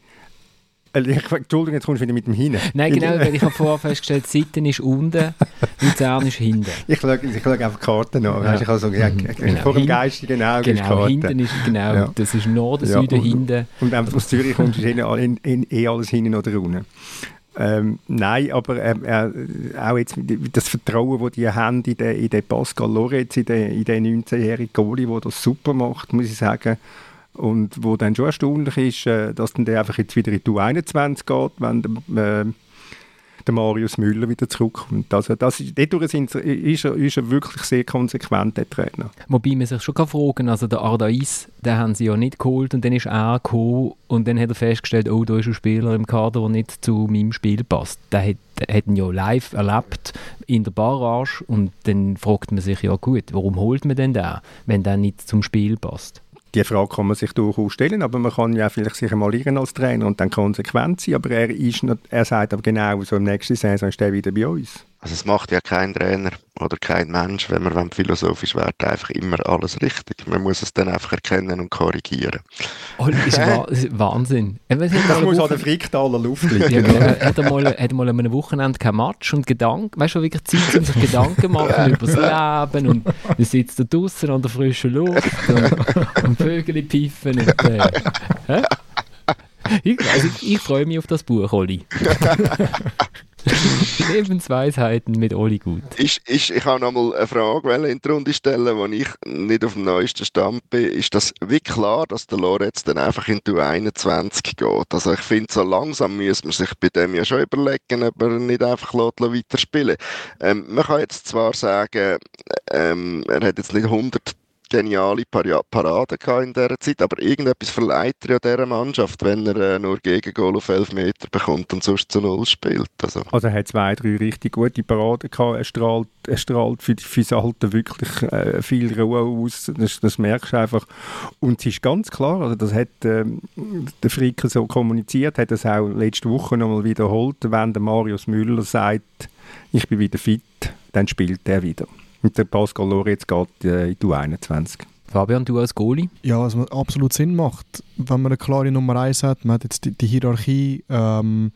Äh, Entschuldigung, jetzt kommst du wieder mit dem Hin. Nein, genau, weil ich habe vorher festgestellt, Seite ist unten, Luzern ist hinten. Ich schaue, ich schaue einfach Karten an. Ja. Ich habe so gesagt, Mhm, genau. vor dem geistigen Auge ist Genau, Karte. hinten ist, genau, Ja. das ist Norden, Ja, Süden, und- hinten. Und wenn du aus Zürich kommst, ist eh, in, in, eh alles hinten oder unten. Ähm, nein, aber ähm, äh, auch jetzt das Vertrauen, das die haben in den, in den Pascal Loretz, in den, in den 19-jährigen Goalie, der das super macht, muss ich sagen. Und wo dann schon erstaunlich ist, äh, dass dann der einfach jetzt wieder in die U21 geht, wenn äh, der Marius Müller wieder zurückkommt. Also das, dadurch sind, ist, er, ist er wirklich sehr konsequent, der Trainer. Wobei man sich schon kann fragen also der Ardais, den haben sie ja nicht geholt und dann ist er gekommen und dann hat er festgestellt, oh, da ist ein Spieler im Kader, der nicht zu meinem Spiel passt. Der hat, der hat ihn ja live erlebt in der Barrage und dann fragt man sich, ja gut, warum holt man denn den, wenn der nicht zum Spiel passt? Die Frage kann man sich durchaus stellen, aber man kann ja vielleicht sich einmal irren als Trainer und dann konsequent sein. Aber er, ist nicht, er sagt aber genau, so im nächsten Saison ist er wieder bei uns. Also es macht ja kein Trainer oder kein Mensch, wenn man wenn philosophisch wird, einfach immer alles richtig. Man muss es dann einfach erkennen und korrigieren. Oh, das ist wa Wahnsinn. Hat eine muss an der Fricktaler Luft liegen. Ja, genau. hat, er mal, hat er mal an einem Wochenende kein Match und Gedanken, weißt du, wirklich Zeit, um sich Gedanken machen über das Leben und man sitzt da draußen an der frischen Luft und, und Vögel pfeifen und äh, hä? ich, also ich, ich freue mich auf das Buch, Oli. Lebensweisheiten mit Oli Gut. Ist, ist, ich habe noch mal eine Frage in die Runde stellen, wo ich nicht auf dem neuesten Stand bin. Ist das wie klar, dass der Lorenz dann einfach in die U21 geht? Also ich finde, so langsam muss man sich bei dem ja schon überlegen, ob er nicht einfach weiterspielen ähm, Man kann jetzt zwar sagen, ähm, er hat jetzt nicht 100 geniale Para- Paraden gehabt in dieser Zeit, aber irgendetwas verleiht er ja dieser Mannschaft, wenn er äh, nur Gegengol auf 11 Meter bekommt und sonst zu Null spielt. Also, Also er hat zwei, drei richtig gute Paraden gehabt. Er strahlt, er strahlt für, für das Alter wirklich äh, viel Ruhe aus. Das, das merkst du einfach. Und es ist ganz klar, also das hat ähm, der Fricker so kommuniziert, hat das auch letzte Woche nochmal wiederholt, wenn der Marius Müller sagt, ich bin wieder fit, dann spielt er wieder. Und der Pascal Lorenz geht äh, in die U21. Fabian, du als Goalie? Ja, was absolut Sinn macht, wenn man eine klare Nummer 1 hat. Man hat jetzt die, die Hierarchie. Ähm,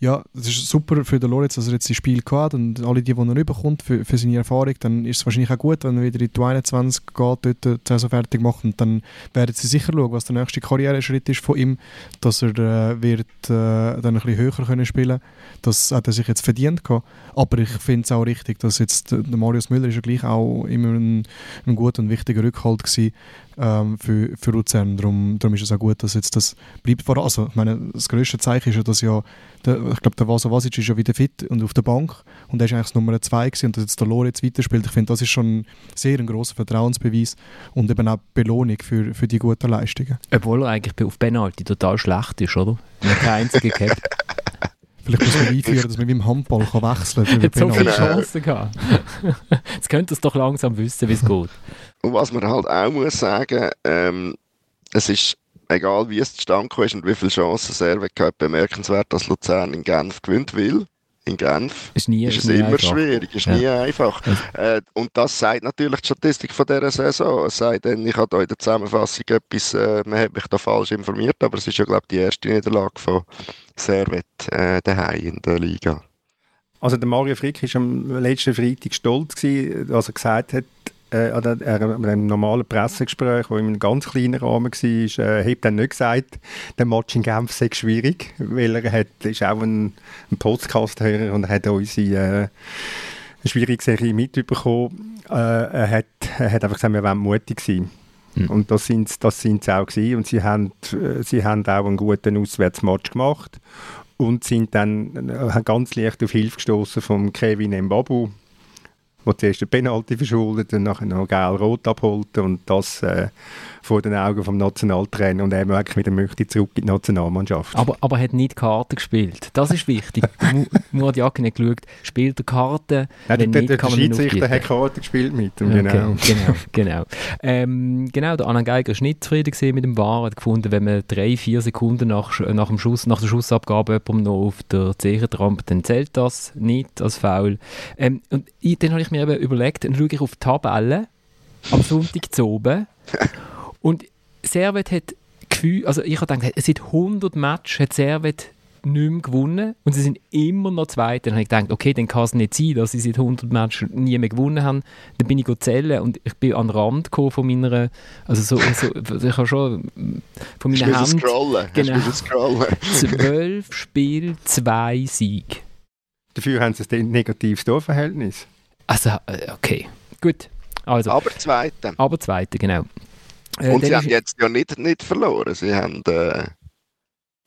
ja, es ist super für den Lorenz, dass er jetzt die Spiel hat und alle die, die er überkommt für, für seine Erfahrung, dann ist es wahrscheinlich auch gut, wenn er wieder in die 21 geht, dort die Saison fertig macht und dann werden sie sicher schauen, was der nächste Karriereschritt ist von ihm, dass er äh, wird äh, dann ein bisschen höher können spielen Das hat er sich jetzt verdient gehabt. Aber ich finde es auch richtig, dass jetzt der Marius Müller ist ja gleich auch immer ein, ein guter und wichtiger Rückhalt gewesen, ähm, für, für Luzern. Darum, darum ist es auch gut, dass jetzt das bleibt. Vor- Also, ich meine, das grösste Zeichen ist ja, dass ja, der, ich glaube, der Vasa Vasic ist ja wieder fit und auf der Bank und er ist eigentlich das Nummer 2 gewesen und dass jetzt der Lore jetzt weiterspielt. Ich finde, das ist schon sehr ein grosser Vertrauensbeweis und eben auch Belohnung für, für die guten Leistungen. Obwohl er eigentlich auf Penalty total schlecht ist, oder? Er hat keinen einzigen gehabt. Vielleicht muss man einführen, dass man wie im Handball kann wechseln kann. Hat so viele. Chancen gehabt. Jetzt könnt ihr es doch langsam wissen, wie es geht. Und was man halt auch muss sagen, ähm, es ist, egal wie es zustande ist und wie viele Chancen Serve hat, bemerkenswert, dass Luzern in Genf gewinnt will. In Genf Ist nie, ist es nie immer einfach. schwierig, ist Ja. nie einfach. Äh, und das sagt natürlich die Statistik von dieser Saison. Es sei denn, ich habe euch in der Zusammenfassung etwas, äh, man hat mich da falsch informiert, aber es ist ja, glaube ich, die erste Niederlage von Servet äh, daheim in der Liga. Also der Mario Frick war am letzten Freitag stolz, gewesen, als er gesagt hat, äh, an äh, an einem normalen Pressegespräch, das in einem ganz kleinen Rahmen war, äh, hat dann nicht gesagt, der Match in Genf sei schwierig, weil er hat, ist auch ein, ein Podcast-Hörer und hat unsere äh, schwierige Serie mitbekommen. Äh, er, hat, er hat einfach gesagt, wir wollen mutig sein. Hm. Und das sind, das sie auch gewesen. Und sie haben, äh, sie haben auch einen guten Auswärtsmatch gemacht und sind dann äh, haben ganz leicht auf Hilfe gestoßen von Kevin Mbabu, der zuerst den Penalty verschuldet und nachher noch gelb-rot abholte und das äh, vor den Augen vom Nationaltrainer und er wirklich wieder möchte zurück in die Nationalmannschaft. Aber, aber er hat nicht Karten gespielt. Das ist wichtig. Mu- Murat Yakin hat geschaut, spielt er Karten, Nein, wenn der, nicht, der, kann der man Schiedsrichter hat Karten gespielt mit ihm, Okay, genau. genau, genau. Ähm, genau, der Alan Geiger war nicht zufrieden mit dem VAR. Hat gefunden, wenn man drei, vier Sekunden nach, nach, dem Schuss, nach der Schussabgabe jemandem noch auf der Zeche trampelt, dann zählt das nicht als Foul. Ähm, und ich, dann habe ich mir eben überlegt, dann schaue ich auf die Tabelle am Sonntag zu oben und Servet hat Gefühl, also ich habe gedacht, seit 100 Matches hat Servet nicht mehr gewonnen und sie sind immer noch Zweiter. Dann habe ich gedacht, okay, dann kann es nicht sein, dass sie seit 100 Matches nie mehr gewonnen haben. Dann bin ich go zählen und ich bin an den Rand gekommen von meiner, also so, so ich habe schon von Hast meiner Hand scrollen? Genau. scrollen? zwölf Spiele, zwei Siege. Dafür haben sie ein negatives Torverhältnis. Also, äh, okay, gut. Also, Aber Zweite. aber Zweiter, genau. Äh, Und sie haben jetzt ja nicht, nicht verloren. Sie haben. Äh,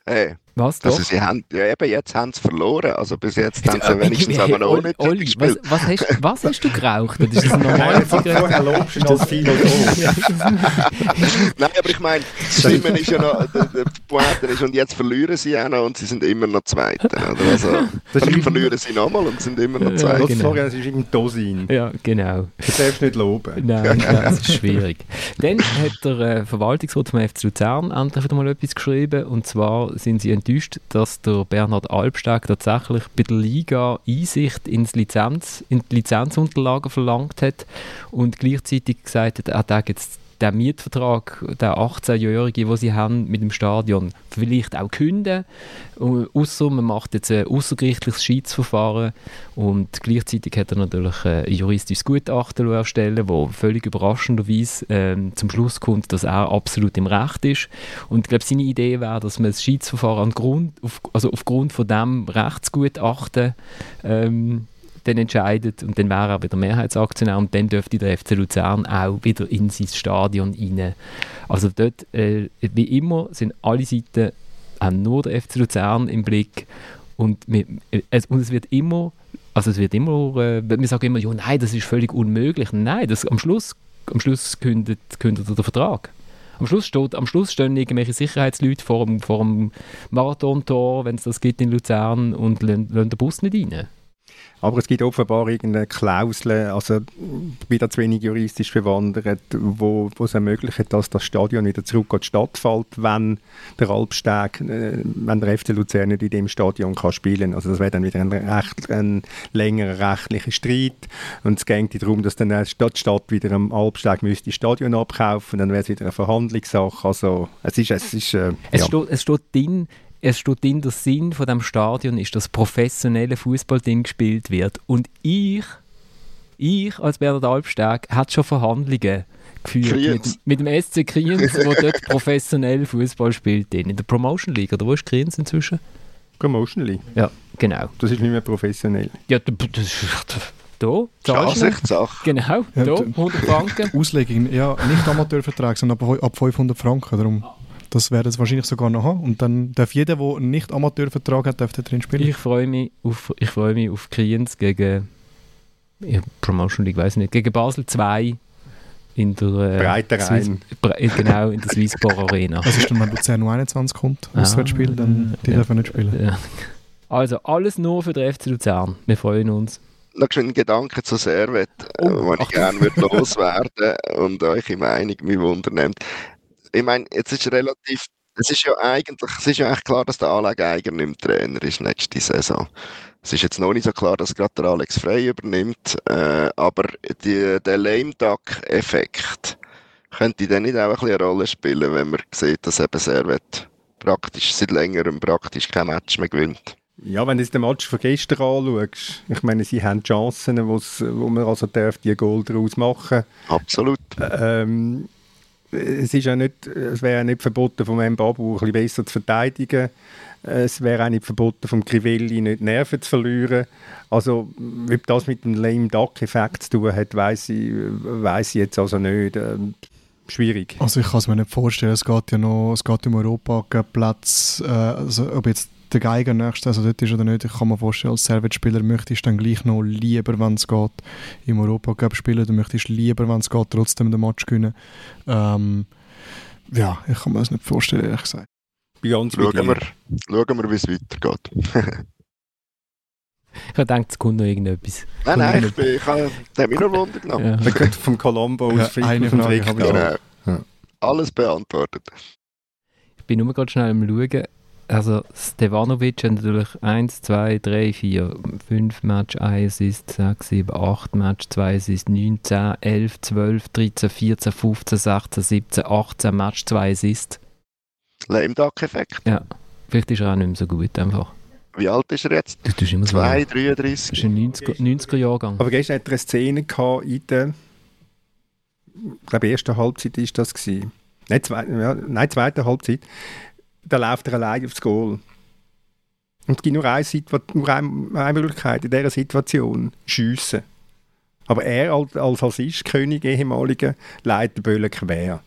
äh, was doch? also sie haben, ja eben jetzt haben sie verloren. Also bis jetzt haben sie Äh, wenigstens aber noch nicht Olli, was, gespielt. was, hast, was hast du geraucht? Das ist ein normales Zigarette. lobst du als Nein, aber ich meine, das Schlimme ist ja noch, der, der Pointe ist, und jetzt verlieren sie auch noch und sie sind immer noch Zweite. Oder? Also, Das dann verlieren sie nochmal und sind immer noch Ja, Zweite. genau. Sorry, es ist im Dosin. Ja, genau. Du darfst nicht loben. Nein, das ist schwierig. Dann hat der äh, Verwaltungsrat vom FC Luzern endlich wieder mal etwas geschrieben. Und zwar sind sie enttäuscht, dass der Bernhard Albsteg tatsächlich bei der Liga Einsicht ins Lizenz, in die Lizenzunterlagen verlangt hat und gleichzeitig gesagt hat, er hat jetzt den Mietvertrag, der 18-Jährige, den sie haben mit dem Stadion, vielleicht auch künden. Außer man macht jetzt ein außergerichtliches Schiedsverfahren und gleichzeitig hat er natürlich äh, ein juristisches Gutachten erstellen wo völlig überraschenderweise ähm, zum Schluss kommt, dass er absolut im Recht ist. Und ich glaube, seine Idee wäre, dass man das Schiedsverfahren Grund, auf, also aufgrund von dem Rechtsgutachten ähm, dann entscheidet und dann wäre er wieder Mehrheitsaktionär und dann dürfte der FC Luzern auch wieder in sein Stadion rein. Also dort, äh, wie immer, sind alle Seiten haben nur der FC Luzern im Blick und, wir, es, und es wird immer, also es wird immer, äh, wir sagen immer, ja nein, das ist völlig unmöglich. Nein, das, am Schluss am Schluss kündet, kündet er den Vertrag. Am Schluss, steht, am Schluss stehen irgendwelche Sicherheitsleute vor dem, vor dem Marathontor, wenn es das gibt in Luzern, und lassen den Bus nicht rein. Aber es gibt offenbar irgendeine Klausel, also wieder zu wenig juristisch bewandert, wo, wo es ermöglicht, dass das Stadion wieder zurück an die Stadt fällt, wenn der Alpsteg, äh, wenn der FC Luzern nicht in dem Stadion kann spielen Also das wäre dann wieder ein, recht, ein längerer rechtlicher Streit und es geht darum, dass dann die Stadt wieder am Alpsteg müsste das Stadion abkaufen, dann wäre es wieder eine Verhandlungssache. Also es ist, es ist äh, es, ja. steht, es steht drin, es steht in der Sinn von dem Stadion ist, dass professionelle Fußballding gespielt wird. Und ich, ich als Bernhard Albsteg, hat schon Verhandlungen geführt mit, mit, dem SC Kriens, wo dort professionell Fußball spielt. In der Promotion League, oder wo ist Kriens inzwischen? Promotion League? Ja, genau. Das ist nicht mehr professionell. Ja, das ist... Da, Ansichtssache. Genau, Ja, da, d- 100 Franken. Auslegung, ja, nicht Amateurvertrag, sondern ab, ab 500 Franken. Darum, das werden sie wahrscheinlich sogar noch haben. Und dann darf jeder, der einen nicht Amateurvertrag hat, darf da drin spielen. Ich freue mich auf, ich freue mich auf Kriens gegen ja, Promotion League, weiß nicht, gegen Basel 2 in der äh, Breiter Swiss- Rhein. Bre äh, genau in der Swisspor Arena. Das ist dann, wenn Luzern U21 kommt, Auswärtsspiel, dann die ja. dürfen nicht spielen. Ja. Also alles nur für den FC Luzern. Wir freuen uns. noch einen Gedanken zu Servet, Oh, oh, den ich gerne würde loswerden und eure Meinung mich wundernimmt. Ich meine, jetzt ist relativ, es ist ja eigentlich, es ist ja eigentlich klar, dass der Anlegeeiger nicht mehr Trainer ist nächste Saison. Es ist jetzt noch nicht so klar, dass gerade der Alex Frey übernimmt, äh, aber die, der Lame Duck-Effekt könnte dann nicht auch ein bisschen eine Rolle spielen, wenn man sieht, dass eben Servet praktisch seit längerem praktisch kein Match mehr gewinnt. Ja, wenn du den Match von gestern anschaust, ich meine, sie haben Chancen, wo man also darf die Goal daraus machen Absolut. ähm, es ist ja nicht, es wäre ja nicht verboten vom Mbabu ein bisschen besser zu verteidigen. Es wäre auch nicht verboten vom Crivelli nicht Nerven zu verlieren. Also, ob das mit dem Lame Duck Effekt zu tun hat, weiß ich, weiss ich jetzt also nicht. Ähm, schwierig. Also ich kann es mir nicht vorstellen, es geht ja noch, es geht um Europa Platz, äh, also ob jetzt der Geiger nächstes, also dort ist oder nicht, ich kann mir vorstellen, als Servet-Spieler möchtest du dann gleich noch lieber, wenn es geht, im Europa Cup spielen, du möchtest lieber, wenn es geht, trotzdem den Match gewinnen. Ähm, ja, ich kann mir das nicht vorstellen, ehrlich gesagt. Bei uns Schauen wir, schauen wir wie es weitergeht. Ich habe gedacht, es kommt noch irgendetwas. Nein, nein, ich, bin, ich habe mich nur Wunder genommen. Ja. Wir können vom Colombo Ja, aus Frick eine Frage habe ich. Genau. Ja. Alles beantwortet. Ich bin nur gerade schnell am Schauen. Also Stevanovic hat natürlich 1, 2, 3, 4, 5 Match, 1 Assist, 6, 7, 8 Match, 2 Assist, 9, 10, 11, 12, 13, 14, 15, 16, 17, 18 Match, 2 Assist. Lame Duck-Effekt. Ja, vielleicht ist er auch nicht mehr so gut einfach. Wie alt ist er jetzt? Du tust immer so. 2, Das ist 33? ein 90er, 90er Jahrgang. Aber gestern hat er eine Szene gehabt in der, ich glaube, ersten Halbzeit ist das gewesen. Nein, zwei, ja, nein, zweite Halbzeit. Da läuft er allein aufs Goal. Und es gibt nur eine, nur eine, Möglichkeit in dieser Situation, schiessen. Aber er als, als Assistkönig, ehemaliger, leitet den Böllen quer.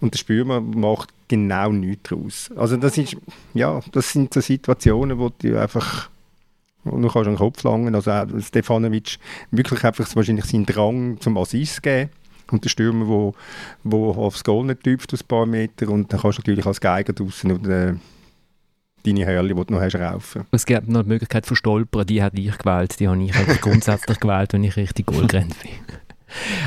Und der Spürmer macht genau nichts daraus. Also das, ist, ja, das sind so Situationen, wo du einfach und du kannst an den Kopf langen. Also Stefanovic wirklich einfach wahrscheinlich seinen Drang zum Assist geben. Und der Stürmer, wo, wo aufs Goal nicht tüpft aus ein paar Meter. Und dann kannst du natürlich als Geiger draußen oder deine Hörli, die du noch hast, raufen. Es gibt noch die Möglichkeit von Stolpern, die hat ich gewählt. Die habe ich eigentlich grundsätzlich gewählt, wenn ich richtig Goal gerannt bin.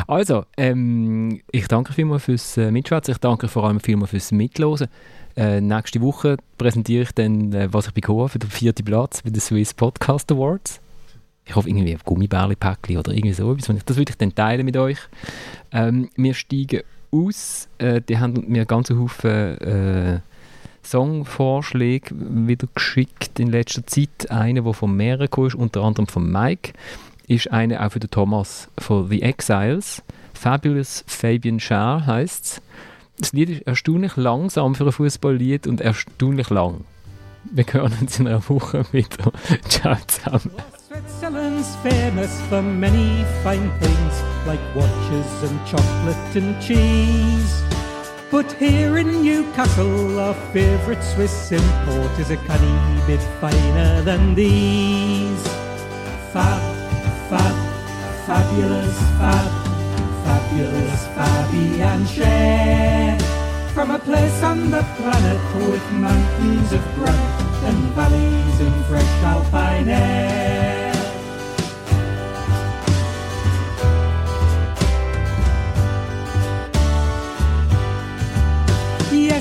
Also, ähm, ich danke vielmals fürs äh, Mitschwätzen. Ich danke vor allem vielmals fürs Mitlosen. Äh, nächste Woche präsentiere ich dann, äh, was ich bekommen habe für den vierten Platz bei den Swiss Podcast Awards. Ich hoffe irgendwie ein Gummibärli-Päckchen oder irgendwie so etwas. Das würde ich dann teilen mit euch. Ähm, wir steigen aus. Äh, die haben mir ganz Haufen äh, Songvorschläge wieder geschickt in letzter Zeit. Einer, der von mehreren kam, ist, unter anderem von Mike, ist einer auch für den Thomas von The Exiles. Fabulous Fabian Schär heisst es. Das Lied ist erstaunlich langsam für ein Fußballlied und erstaunlich lang. Wir hören uns in einer Woche wieder. Ciao zusammen. Switzerland's famous for many fine things like watches and chocolate and cheese. But here in Newcastle, our favourite Swiss import is a canny bit finer than these. Fab, fab, fabulous, fab, fabulous. Fabian Cher. From a place on the planet with mountains of granite and valleys in fresh alpine air.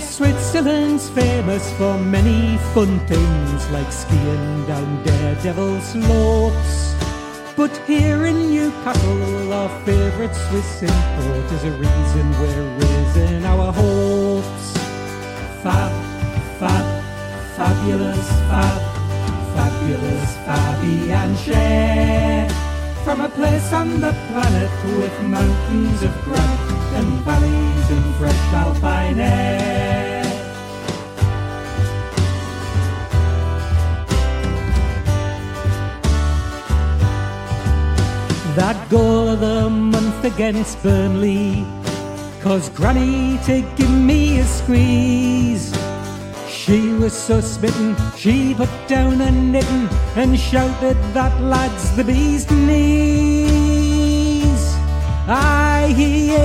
Switzerland's famous for many fun things like skiing down daredevil slopes. But here in Newcastle, our favourite Swiss import is a reason we're raising our hopes. Fab, fab, fabulous fab, fabulous Fabian Cher. From a place on the planet with mountains of granite and valleys in fresh alpine air. Goal of the month against Burnley caused Granny to give me a squeeze. She was so smitten, she put down her knitting and shouted that lad's the bee's knees. Aye, he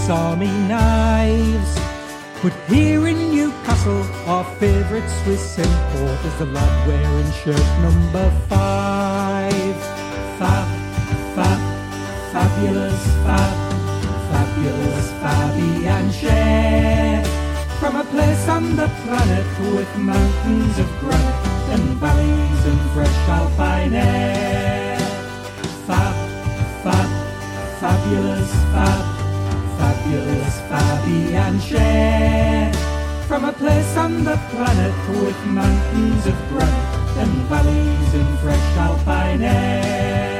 Swiss Army knives. But here in Newcastle, our favourite Swiss import is the lad wearing shirt number five. Fab, fab, fabulous fab, fabulous Fabian Cher. From a place on the planet with mountains of granite and valleys and fresh alpine air. Fab, fab, fabulous fab, fabulous Fabian Share from a place on the planet with mountains of granite and valleys in fresh alpine air.